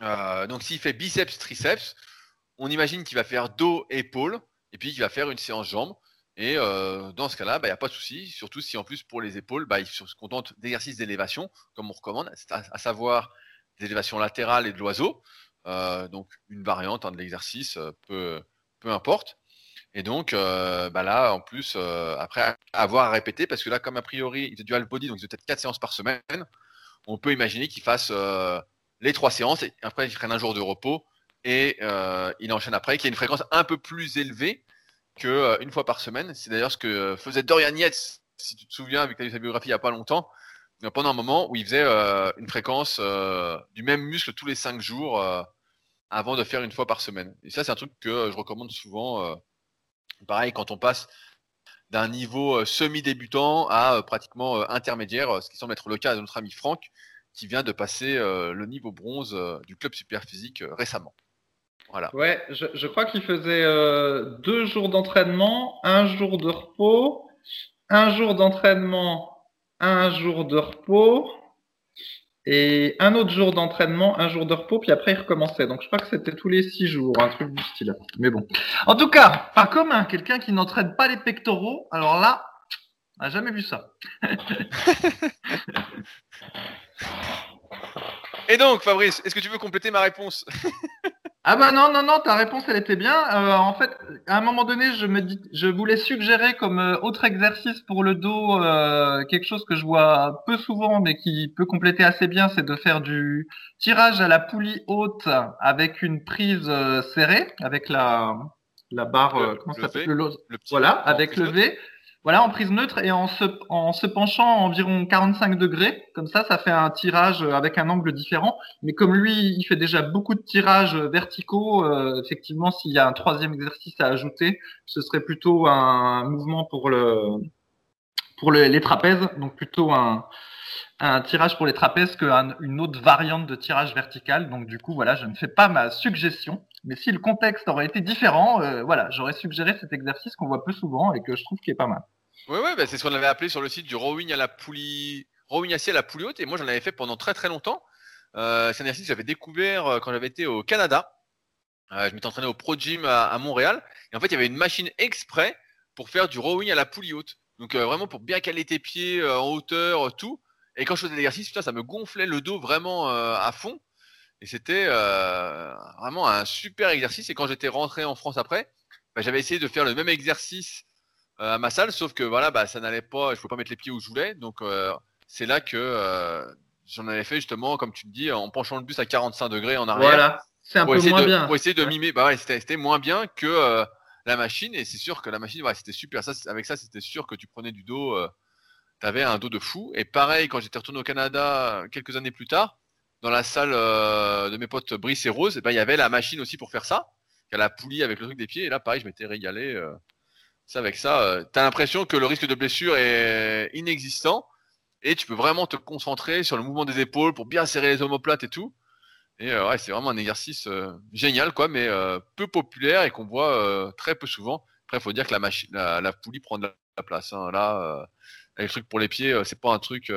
donc s'il fait biceps, triceps, on imagine qu'il va faire dos, épaule, et puis qu'il va faire une séance jambes. Et euh, dans ce cas-là, il bah, n'y a pas de souci, surtout si en plus pour les épaules, bah, il se contente d'exercices d'élévation, comme on recommande, à, savoir des élévations latérales et de l'oiseau. Euh, donc une variante hein, de l'exercice, euh, peu, peu importe. Et donc bah, là, en plus, après avoir à répéter, parce que là, comme a priori, il fait dual body, donc il fait peut-être 4 séances par semaine, on peut imaginer qu'il fasse les trois séances et après il prenne un jour de repos et euh, il enchaîne après, qui a une fréquence un peu plus élevée qu'une euh, fois par semaine. C'est d'ailleurs ce que faisait Dorian Yates, si tu te souviens, avec sa biographie il n'y a pas longtemps, pendant un moment où il faisait euh, une fréquence du même muscle tous les 5 jours avant de faire une fois par semaine. Et ça, c'est un truc que je recommande souvent. pareil, quand on passe d'un niveau semi-débutant à pratiquement intermédiaire, ce qui semble être le cas de notre ami Franck, qui vient de passer le niveau bronze du club super physique récemment. Voilà. Ouais, je, je crois qu'il faisait deux jours d'entraînement, un jour de repos, un jour d'entraînement, un jour de repos, et un autre jour d'entraînement, un jour de repos, puis après il recommençait. Donc je crois que c'était tous les six jours, un truc du style. Mais bon. En tout cas, pas commun, quelqu'un qui n'entraîne pas les pectoraux, alors là, on n'a jamais vu ça. Et donc, Fabrice, est-ce que tu veux compléter ma réponse? Ah bah non, non, non, ta réponse elle était bien. Euh, en fait, à un moment donné, je me dis, je voulais suggérer comme euh, autre exercice pour le dos euh, quelque chose que je vois peu souvent, mais qui peut compléter assez bien, c'est de faire du tirage à la poulie haute avec une prise serrée, avec la la barre, comment ça s'appelle, le, voilà, avec le V. Voilà, en prise neutre et en se, en se penchant environ 45 degrés. Comme ça, ça fait un tirage avec un angle différent. Mais comme lui, il fait déjà beaucoup de tirages verticaux, euh, effectivement, s'il y a un troisième exercice à ajouter, ce serait plutôt un mouvement pour le pour les trapèzes, donc plutôt un, un tirage pour les trapèzes qu'une autre variante de tirage vertical. Donc du coup, voilà, je ne fais pas ma suggestion. Mais si le contexte aurait été différent, euh, voilà, j'aurais suggéré cet exercice qu'on voit peu souvent et que je trouve qui est pas mal. Oui, bah, c'est ce qu'on avait appelé sur le site du rowing à la poulie, rowing à poulie haute. Et moi, j'en avais fait pendant très très longtemps. Euh, c'est un exercice que j'avais découvert euh, quand j'avais été au Canada. je m'étais entraîné au Pro Gym à, Montréal. Et en fait, il y avait une machine exprès pour faire du rowing à la poulie haute. Donc vraiment pour bien caler tes pieds en hauteur, tout. Et quand je faisais l'exercice, ça me gonflait le dos vraiment à fond. Et c'était euh, vraiment un super exercice. Et quand j'étais rentré en France après, bah, j'avais essayé de faire le même exercice euh, à ma salle, sauf que voilà, bah, ça n'allait pas, je ne pouvais pas mettre les pieds où je voulais. Donc euh, c'est là que j'en avais fait justement, comme tu me dis, en penchant le bus à 45 degrés en arrière. Voilà, c'est un peu moins bien. Pour essayer de mimer, bah ouais, c'était moins bien que la machine. Et c'est sûr que la machine, ouais, c'était super. Ça, avec ça, c'était sûr que tu prenais du dos, tu avais un dos de fou. Et pareil, quand j'étais retourné au Canada quelques années plus tard, dans la salle euh, de mes potes Brice et Rose, eh ben, il y avait la machine aussi pour faire ça, qui a la poulie avec le truc des pieds. Et là, pareil, je m'étais régalé. Euh, ça avec ça, euh, tu as l'impression que le risque de blessure est inexistant et tu peux vraiment te concentrer sur le mouvement des épaules pour bien serrer les omoplates et tout. Et ouais, c'est vraiment un exercice génial, quoi, mais peu populaire et qu'on voit très peu souvent. Après, il faut dire que la, machine, la, poulie prend de la place. Hein. Là, le truc pour les pieds, c'est pas un truc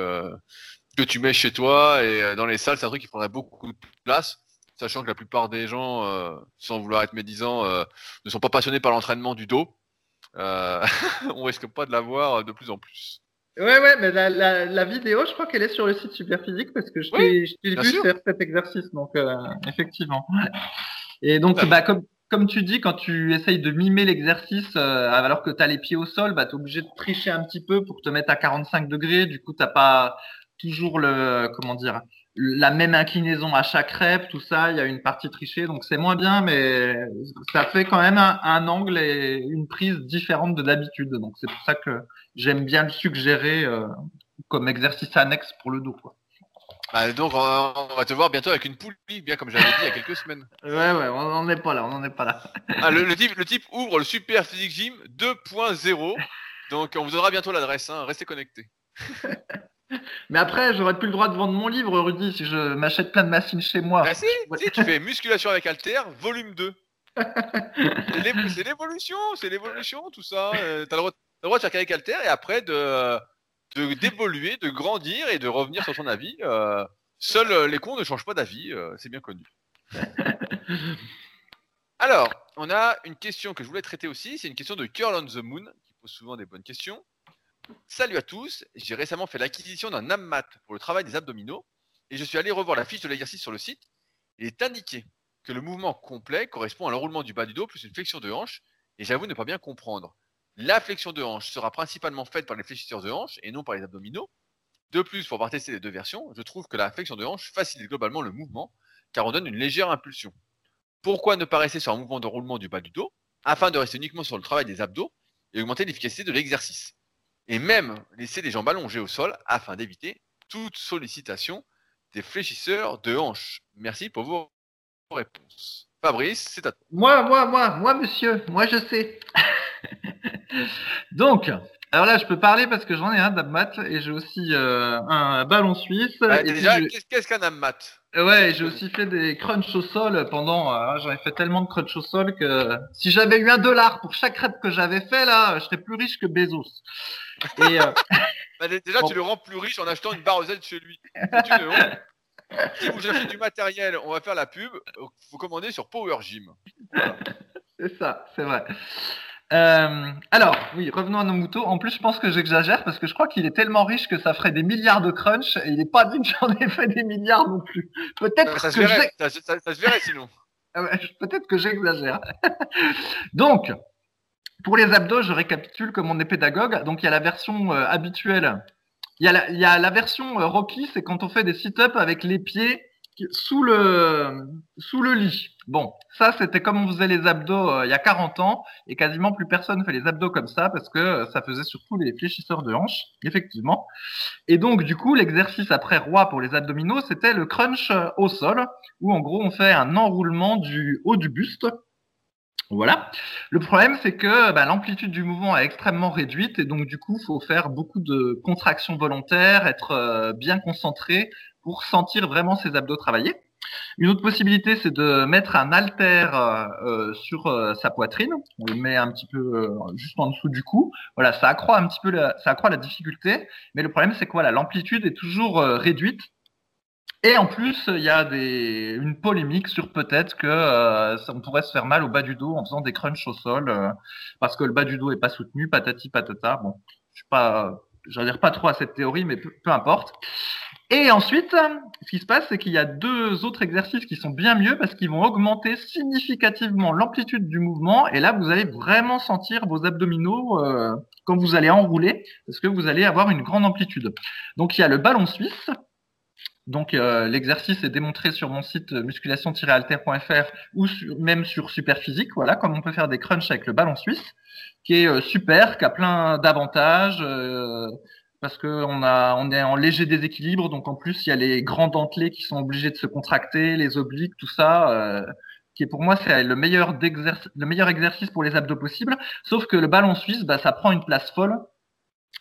que tu mets chez toi et euh, dans les salles, c'est un truc qui prendrait beaucoup de place, sachant que la plupart des gens, euh, sans vouloir être médisants, euh, ne sont pas passionnés par l'entraînement du dos. on risque pas de l'avoir de plus en plus. Ouais, ouais, mais la, la, vidéo, je crois qu'elle est sur le site Superphysique parce que je t'ai vu faire cet exercice, donc effectivement. Et donc, bah, comme, comme tu dis, quand tu essayes de mimer l'exercice alors que tu as les pieds au sol, bah, tu es obligé de tricher un petit peu pour te mettre à 45 degrés. Du coup, tu pas toujours le comment dire la même inclinaison à chaque rep, tout ça, il y a une partie trichée, donc c'est moins bien, mais ça fait quand même un, angle et une prise différente de d'habitude. Donc c'est pour ça que j'aime bien le suggérer euh, comme exercice annexe pour le dos. Quoi. Bah, donc on va te voir bientôt avec une poulie, bien comme j'avais dit il y a quelques semaines. Ouais, ouais, on n'en est pas là, on n'en est pas là. Ah, le, type, le type ouvre le Super Physique Gym 2.0, donc on vous donnera bientôt l'adresse, hein. restez connectés. Mais après, j'aurais plus le droit de vendre mon livre, Rudy, si je m'achète plein de machines chez moi. Bah si, si tu fais musculation avec Alter, volume 2. c'est l'évolution, c'est l'évolution, tout ça. Euh, t'as le, droit de faire avec Alter et après de d'évoluer, de, grandir et de revenir sur son avis. Euh, seuls euh, les cons ne changent pas d'avis, c'est bien connu. Alors, on a une question que je voulais traiter aussi, c'est une question de Curl on the Moon, qui pose souvent des bonnes questions. Salut à tous, j'ai récemment fait l'acquisition d'un AMMAT pour le travail des abdominaux et je suis allé revoir la fiche de l'exercice sur le site. Il est indiqué que le mouvement complet correspond à l'enroulement du bas du dos plus une flexion de hanche et j'avoue ne pas bien comprendre. La flexion de hanche sera principalement faite par les fléchisseurs de hanche et non par les abdominaux. De plus, pour avoir testé les deux versions, je trouve que la flexion de hanche facilite globalement le mouvement car on donne une légère impulsion. Pourquoi ne pas rester sur un mouvement de roulement du bas du dos afin de rester uniquement sur le travail des abdos et augmenter l'efficacité de l'exercice? Et même laisser les jambes allongées au sol afin d'éviter toute sollicitation des fléchisseurs de hanches. Merci pour vos réponses. Fabrice, c'est à toi. Moi, moi, moi, moi, monsieur, moi je sais. Donc, alors là, je peux parler parce que j'en ai un d'abmat et j'ai aussi euh, un ballon suisse. Bah, Et déjà, qu'est-ce qu'un ammat j'ai- ouais, j'ai aussi fait des crunchs au sol pendant. euh, j'en ai fait tellement de crunchs au sol que si j'avais eu un dollar pour chaque rep que j'avais fait là, je serais plus riche que Bezos. Et euh, Bah, dé- Déjà, Bon. tu le rends plus riche en achetant une barre Z chez lui. C'est une honte. Si vous achetez du matériel, on va faire la pub. euh, Faut commander sur Power Gym. c'est ça, c'est vrai. Euh, alors, oui, revenons à nos moutons. En plus, je pense que j'exagère parce que je crois qu'il est tellement riche que ça ferait des milliards de crunch et il n'est pas dit que j'en ai fait des milliards non plus. Peut-être Ça que ça, ça- se verrait sinon. Ah Peut-être que j'exagère. Donc, pour les abdos, je récapitule comme on est pédagogue. Donc, il y a la version euh, habituelle. Il y, a la, il y a la version euh, Rocky, c'est quand on fait des sit-ups avec les pieds sous le, sous le lit. Bon, ça, c'était comme on faisait les abdos euh, il y a 40 ans, et quasiment plus personne fait les abdos comme ça, parce que euh, ça faisait surtout les fléchisseurs de hanches, effectivement. Et donc, du coup, l'exercice après roi pour les abdominaux, c'était le crunch euh, au sol, où en gros, on fait un enroulement du haut du buste. Voilà. Le problème, c'est que bah, l'amplitude du mouvement est extrêmement réduite et donc du coup, faut faire beaucoup de contractions volontaires, être bien concentré pour sentir vraiment ses abdos travailler. Une autre possibilité, c'est de mettre un haltère euh, euh, sur euh, sa poitrine. On le met un petit peu euh, juste en dessous du cou. Voilà, ça accroît un petit peu la, ça accroît la difficulté. Mais le problème, c'est que voilà, l'amplitude est toujours euh, réduite. Et en plus, il y a des, une polémique sur peut-être que euh, on pourrait se faire mal au bas du dos en faisant des crunchs au sol euh, parce que le bas du dos est pas soutenu, patati patata. Bon, je suis pas, j'adhère pas trop à cette théorie, mais peu importe. Et ensuite, ce qui se passe, c'est qu'il y a deux autres exercices qui sont bien mieux parce qu'ils vont augmenter significativement l'amplitude du mouvement. Et là, vous allez vraiment sentir vos abdominaux euh, quand vous allez enrouler parce que vous allez avoir une grande amplitude. Donc, il y a le ballon suisse. Donc euh, l'exercice est démontré sur mon site musculation-alter.fr ou sur- même sur Superphysique, voilà, comme on peut faire des crunchs avec le ballon suisse, qui est euh, super, qui a plein d'avantages, euh, parce que on a, on est en léger déséquilibre, donc en plus il y a les grands dentelés qui sont obligés de se contracter, les obliques, tout ça, euh, qui pour moi c'est le meilleur le meilleur exercice pour les abdos possible. Sauf que le ballon suisse, bah, ça prend une place folle.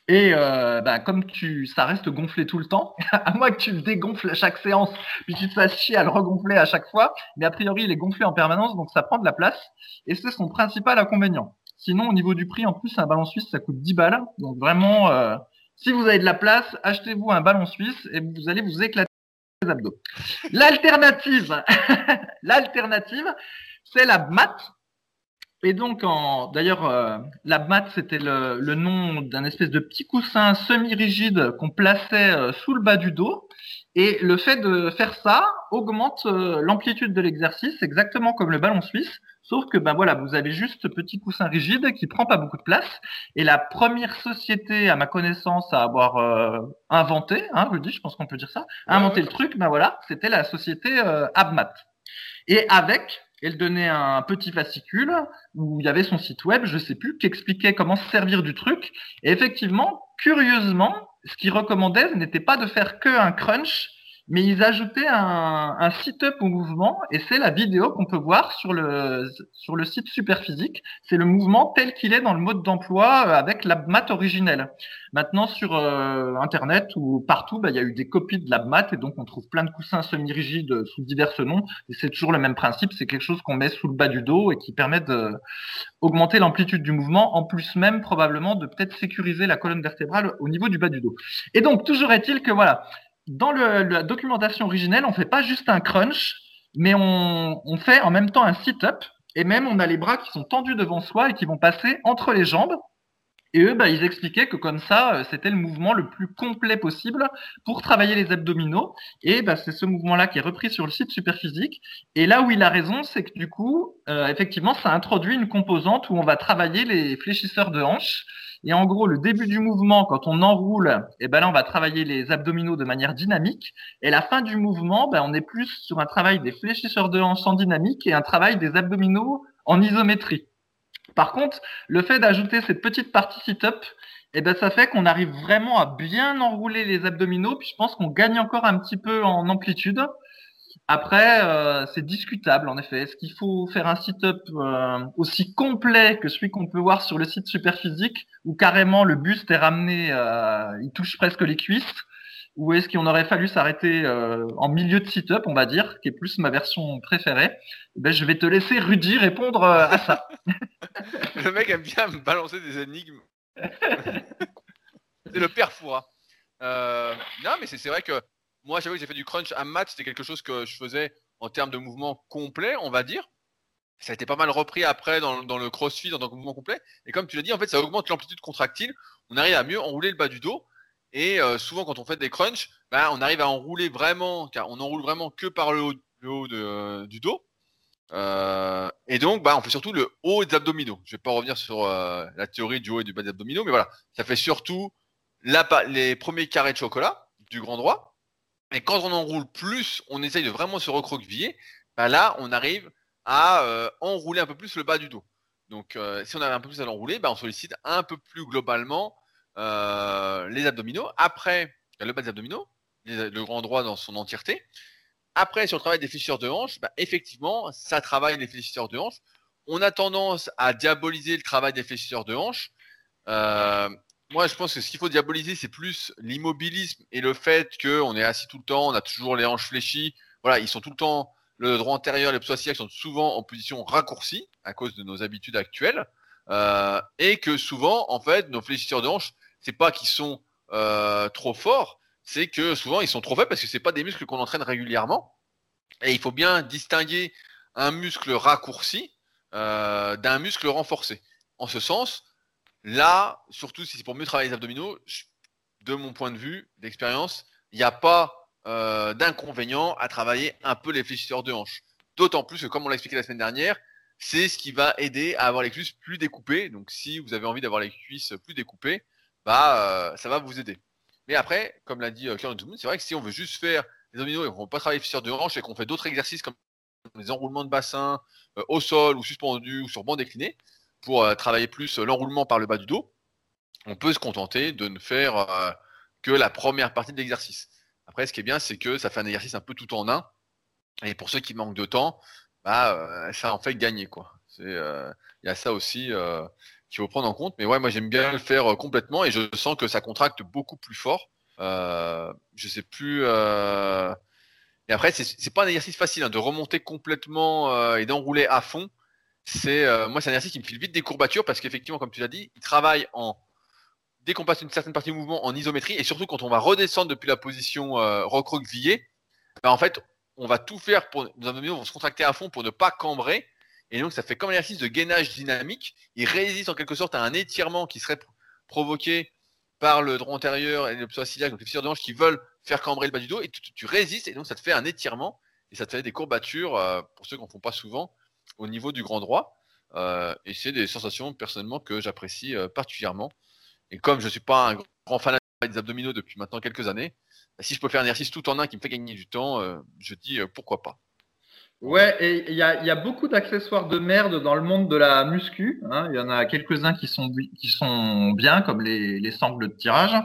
Et euh, bah, comme tu, ça reste gonflé tout le temps, à moins que tu le dégonfles à chaque séance, puis tu te fasses chier à le regonfler à chaque fois, mais a priori il est gonflé en permanence, donc ça prend de la place, et c'est son principal inconvénient. Sinon, au niveau du prix, en plus, un ballon suisse, ça coûte 10 balles, donc vraiment, euh, si vous avez de la place, achetez-vous un ballon suisse et vous allez vous éclater les abdos. L'alternative, l'alternative, c'est la mat. Et donc, d'ailleurs, euh, la mat, c'était le, le nom d'un espèce de petit coussin semi-rigide qu'on plaçait euh, sous le bas du dos. Et le fait de faire ça augmente euh, l'amplitude de l'exercice, exactement comme le ballon suisse. Sauf que, ben voilà, vous avez juste ce petit coussin rigide qui prend pas beaucoup de place. Et la première société, à ma connaissance, à avoir euh, inventé, hein, dis, je pense qu'on peut dire ça, inventé le truc, ben voilà, c'était la société euh, Abmat. Et avec, elle donnait un petit fascicule où il y avait son site web, je sais plus, qui expliquait comment se servir du truc. Et effectivement, curieusement, ce qu'ils recommandaient, ce n'était pas de faire que un crunch, mais ils ajoutaient un, un sit-up au mouvement, et c'est la vidéo qu'on peut voir sur le, sur le site Superphysique. C'est le mouvement tel qu'il est dans le mode d'emploi euh, avec la mat originelle. Maintenant, sur euh, Internet ou partout, bah, il y a eu des copies de la mat, et donc on trouve plein de coussins semi-rigides sous divers noms, et c'est toujours le même principe, c'est quelque chose qu'on met sous le bas du dos et qui permet de augmenter l'amplitude du mouvement, en plus même probablement de peut-être sécuriser la colonne vertébrale au niveau du bas du dos. Et donc, toujours est-il que voilà, dans la documentation originelle, on fait pas juste un crunch, mais on, on fait en même temps un sit-up, et même on a les bras qui sont tendus devant soi et qui vont passer entre les jambes. Et eux, bah, ils expliquaient que comme ça, euh, c'était le mouvement le plus complet possible pour travailler les abdominaux. Et bah, c'est ce mouvement-là qui est repris sur le site Superphysique. Et là où il a raison, c'est que du coup, euh, effectivement, ça introduit une composante où on va travailler les fléchisseurs de hanches. Et en gros, le début du mouvement, quand on enroule, et ben là, on va travailler les abdominaux de manière dynamique. Et la fin du mouvement, ben, on est plus sur un travail des fléchisseurs de hanches en dynamique et un travail des abdominaux en isométrie. Par contre, le fait d'ajouter cette petite partie sit-up, eh ben, ça fait qu'on arrive vraiment à bien enrouler les abdominaux. Puis je pense qu'on gagne encore un petit peu en amplitude. Après, euh, c'est discutable en effet. Est-ce qu'il faut faire un sit-up euh, aussi complet que celui qu'on peut voir sur le site Superphysique, où carrément le buste est ramené, euh, il touche presque les cuisses, ou est-ce qu'on aurait fallu s'arrêter en milieu de sit-up, on va dire, qui est plus ma version préférée? Ben, Je vais te laisser Rudy répondre à ça. le mec aime bien me balancer des énigmes. c'est le père Foura. non, mais c'est vrai que moi, j'avoue que j'ai fait du crunch à mat, c'était quelque chose que je faisais en termes de mouvement complet, on va dire. Ça a été pas mal repris après dans, le crossfit en tant que mouvement complet. Et comme tu l'as dit, en fait, ça augmente l'amplitude contractile. On arrive à mieux enrouler le bas du dos. Et euh, souvent, quand on fait des crunchs, ben, on arrive à enrouler vraiment, car on enroule vraiment que par le haut, euh, du dos. Euh, et donc, bah, on fait surtout le haut des abdominaux. Je vais pas revenir sur la théorie du haut et du bas des abdominaux, mais voilà, ça fait surtout les premiers carrés de chocolat du grand droit. Et quand on enroule plus, on essaye de vraiment se recroqueviller. Bah là, on arrive à enrouler un peu plus le bas du dos. Donc, si on arrive un peu plus à l'enrouler, bah, on sollicite un peu plus globalement euh, les abdominaux. Après, le bas des abdominaux, le grand droit dans son entièreté. Après, sur le travail des fléchisseurs de hanches, bah, effectivement, ça travaille les fléchisseurs de hanches. On a tendance à diaboliser le travail des fléchisseurs de hanches. Moi, je pense que ce qu'il faut diaboliser, c'est plus l'immobilisme et le fait qu'on est assis tout le temps, on a toujours les hanches fléchies. Voilà, ils sont tout le temps, le droit antérieur, les psoasiaques sont souvent en position raccourcie à cause de nos habitudes actuelles. Euh, et que souvent, en fait, nos fléchisseurs de hanches, c'est pas qu'ils sont euh, trop forts, c'est que souvent ils sont trop faibles parce que c'est pas des muscles qu'on entraîne régulièrement. Et il faut bien distinguer un muscle raccourci euh, d'un muscle renforcé. En ce sens, Là, surtout si c'est pour mieux travailler les abdominaux, de mon point de vue d'expérience, il n'y a pas euh, d'inconvénient à travailler un peu les fléchisseurs de hanches. D'autant plus que, comme on l'a expliqué la semaine dernière, c'est ce qui va aider à avoir les cuisses plus découpées. Donc, si vous avez envie d'avoir les cuisses plus découpées, bah, euh, ça va vous aider. Mais après, comme l'a dit euh, Claire c'est vrai que si on veut juste faire les abdominaux et qu'on ne pas travailler fléchisseurs de hanches et qu'on fait d'autres exercices comme les enroulements de bassin au sol ou suspendu ou sur banc décliné, pour euh, travailler plus euh, l'enroulement par le bas du dos, on peut se contenter de ne faire euh, que la première partie de l'exercice. Après, ce qui est bien, c'est que ça fait un exercice un peu tout en un. Et pour ceux qui manquent de temps, bah, ça en fait gagner. quoi. Il y a ça aussi qu'il faut prendre en compte. Mais ouais, moi j'aime bien le faire complètement et je sens que ça contracte beaucoup plus fort. je sais plus. Et après, c'est pas un exercice facile hein, de remonter complètement et d'enrouler à fond c'est euh, moi c'est un exercice qui me file vite des courbatures parce qu'effectivement comme tu l'as dit, il travaille en dès qu'on passe une certaine partie du mouvement en isométrie et surtout quand on va redescendre depuis la position euh, recroquevillée, ben, en fait on va tout faire pour nos abdominaux vont se contracter à fond pour ne pas cambrer et donc ça fait comme un exercice de gainage dynamique. Il résiste en quelque sorte à un étirement qui serait provoqué par le droit antérieur et le psoas donc les fissures de qui veulent faire cambrer le bas du dos et tu, résistes et donc ça te fait un étirement et ça te fait des courbatures euh, pour ceux qui n'en font pas souvent au niveau du grand droit. Euh, et c'est des sensations personnellement que j'apprécie euh, particulièrement. Et comme je ne suis pas un grand fan des abdominaux depuis maintenant quelques années, bah, si je peux faire un exercice tout en un qui me fait gagner du temps, je dis pourquoi pas. Ouais, et il y a, beaucoup d'accessoires de merde dans le monde de la muscu. Hein. Il y en a quelques-uns qui sont qui sont bien, comme les, les sangles de tirage,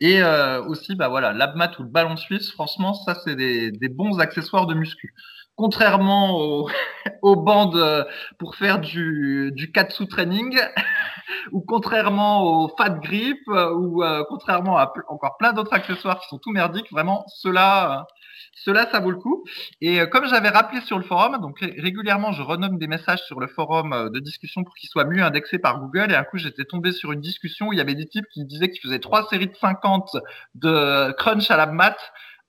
et aussi bah voilà, l'abmat ou le ballon suisse. Franchement, ça c'est des, des bons accessoires de muscu contrairement aux, aux bandes pour faire du, du katsu training, ou contrairement au fat grip, ou euh, contrairement à encore plein d'autres accessoires qui sont tout merdiques, vraiment, cela cela ça vaut le coup. Et euh, comme j'avais rappelé sur le forum, donc régulièrement je renomme des messages sur le forum euh, de discussion pour qu'ils soient mieux indexés par Google. Et un coup j'étais tombé sur une discussion où il y avait des types qui disaient qu'ils faisaient trois séries de 50 de crunch à la mat.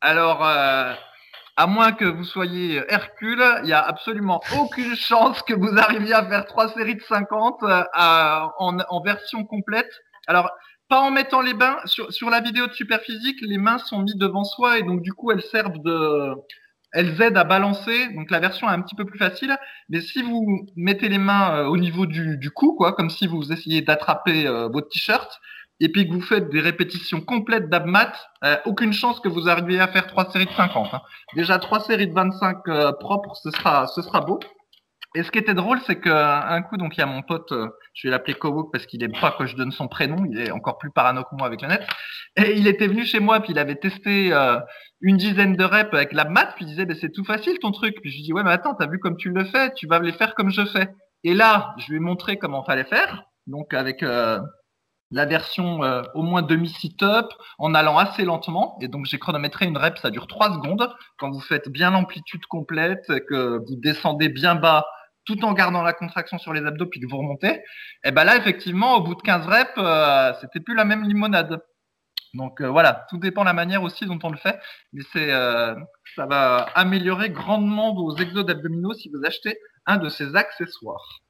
Alors à moins que vous soyez Hercule, il n'y a absolument aucune chance que vous arriviez à faire trois séries de 50 euh, en, version complète. Alors, en mettant les mains sur, sur la vidéo de Superphysique, les mains sont mises devant soi et donc du coup elles servent de, elles aident à balancer. Donc la version est un petit peu plus facile. Mais si vous mettez les mains euh, au niveau du, du cou, quoi, comme si vous essayiez d'attraper euh, votre t-shirt, et puis que vous faites des répétitions complètes d'abmat, euh, aucune chance que vous arriviez à faire trois séries de 50. Hein. Déjà trois séries de 25 euh, propres, ce sera, ce sera beau. Et ce qui était drôle, c'est qu'un coup, donc il y a mon pote, euh, je vais l'appeler Kowok parce qu'il aime pas que je donne son prénom, il est encore plus parano que moi avec le net. Et il était venu chez moi, puis il avait testé euh, une dizaine de reps avec la mat, puis il disait, bah, c'est tout facile ton truc. Puis je lui dis, ouais, mais attends, t'as vu comme tu le fais, tu vas les faire comme je fais. Et là, je lui ai montré comment fallait faire, donc avec euh, la version au moins demi sit-up, en allant assez lentement. Et donc j'ai chronométré une rep, ça dure 3 secondes. Quand vous faites bien l'amplitude complète, que vous descendez bien bas tout en gardant la contraction sur les abdos puis que vous remontez, et eh ben là effectivement au bout de 15 reps, euh, c'était plus la même limonade. Donc euh, voilà, tout dépend de la manière aussi dont on le fait, mais c'est euh, ça va améliorer grandement vos exos abdominaux si vous achetez un de ces accessoires.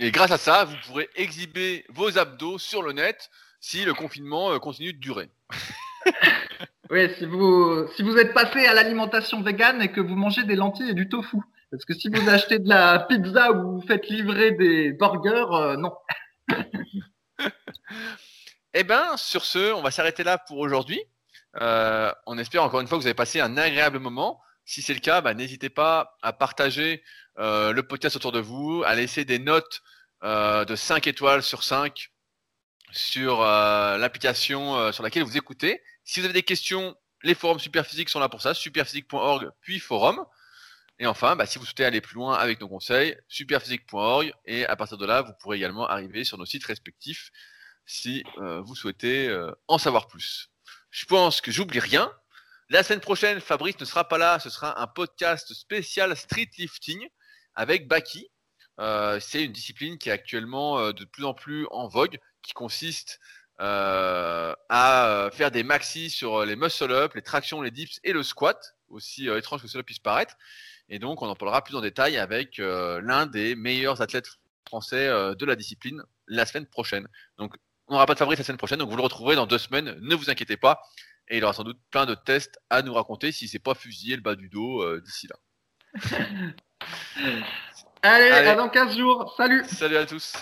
Et grâce à ça, vous pourrez exhiber vos abdos sur le net si le confinement continue de durer. oui, si vous si vous êtes passé à l'alimentation végane et que vous mangez des lentilles et du tofu. Parce que si vous achetez de la pizza ou vous faites livrer des burgers, euh, non. eh bien, sur ce, on va s'arrêter là pour aujourd'hui. Euh, on espère encore une fois que vous avez passé un agréable moment. Si c'est le cas, bah, n'hésitez pas à partager euh, le podcast autour de vous, à laisser des notes de 5 étoiles sur 5 sur l'application sur laquelle vous écoutez. Si vous avez des questions, les forums Superphysique sont là pour ça, superphysique.org puis forum. Et enfin, bah, si vous souhaitez aller plus loin avec nos conseils, superphysique.org et à partir de là, vous pourrez également arriver sur nos sites respectifs si euh, vous souhaitez euh, en savoir plus. Je pense que j'oublie rien. La semaine prochaine, Fabrice ne sera pas là. Ce sera un podcast spécial street lifting avec Baki. Euh, c'est une discipline qui est actuellement de plus en plus en vogue, qui consiste à faire des maxis sur les muscle up, les tractions, les dips et le squat, aussi étrange que cela puisse paraître. Et donc, on en parlera plus en détail avec euh, l'un des meilleurs athlètes français euh, de la discipline la semaine prochaine. Donc, on n'aura pas de Fabrice la semaine prochaine, donc vous le retrouverez dans deux semaines. Ne vous inquiétez pas. Et il aura sans doute plein de tests à nous raconter si c'est pas fusillé le bas du dos euh, d'ici là. Allez, Allez, à dans 15 jours. Salut. Salut à tous.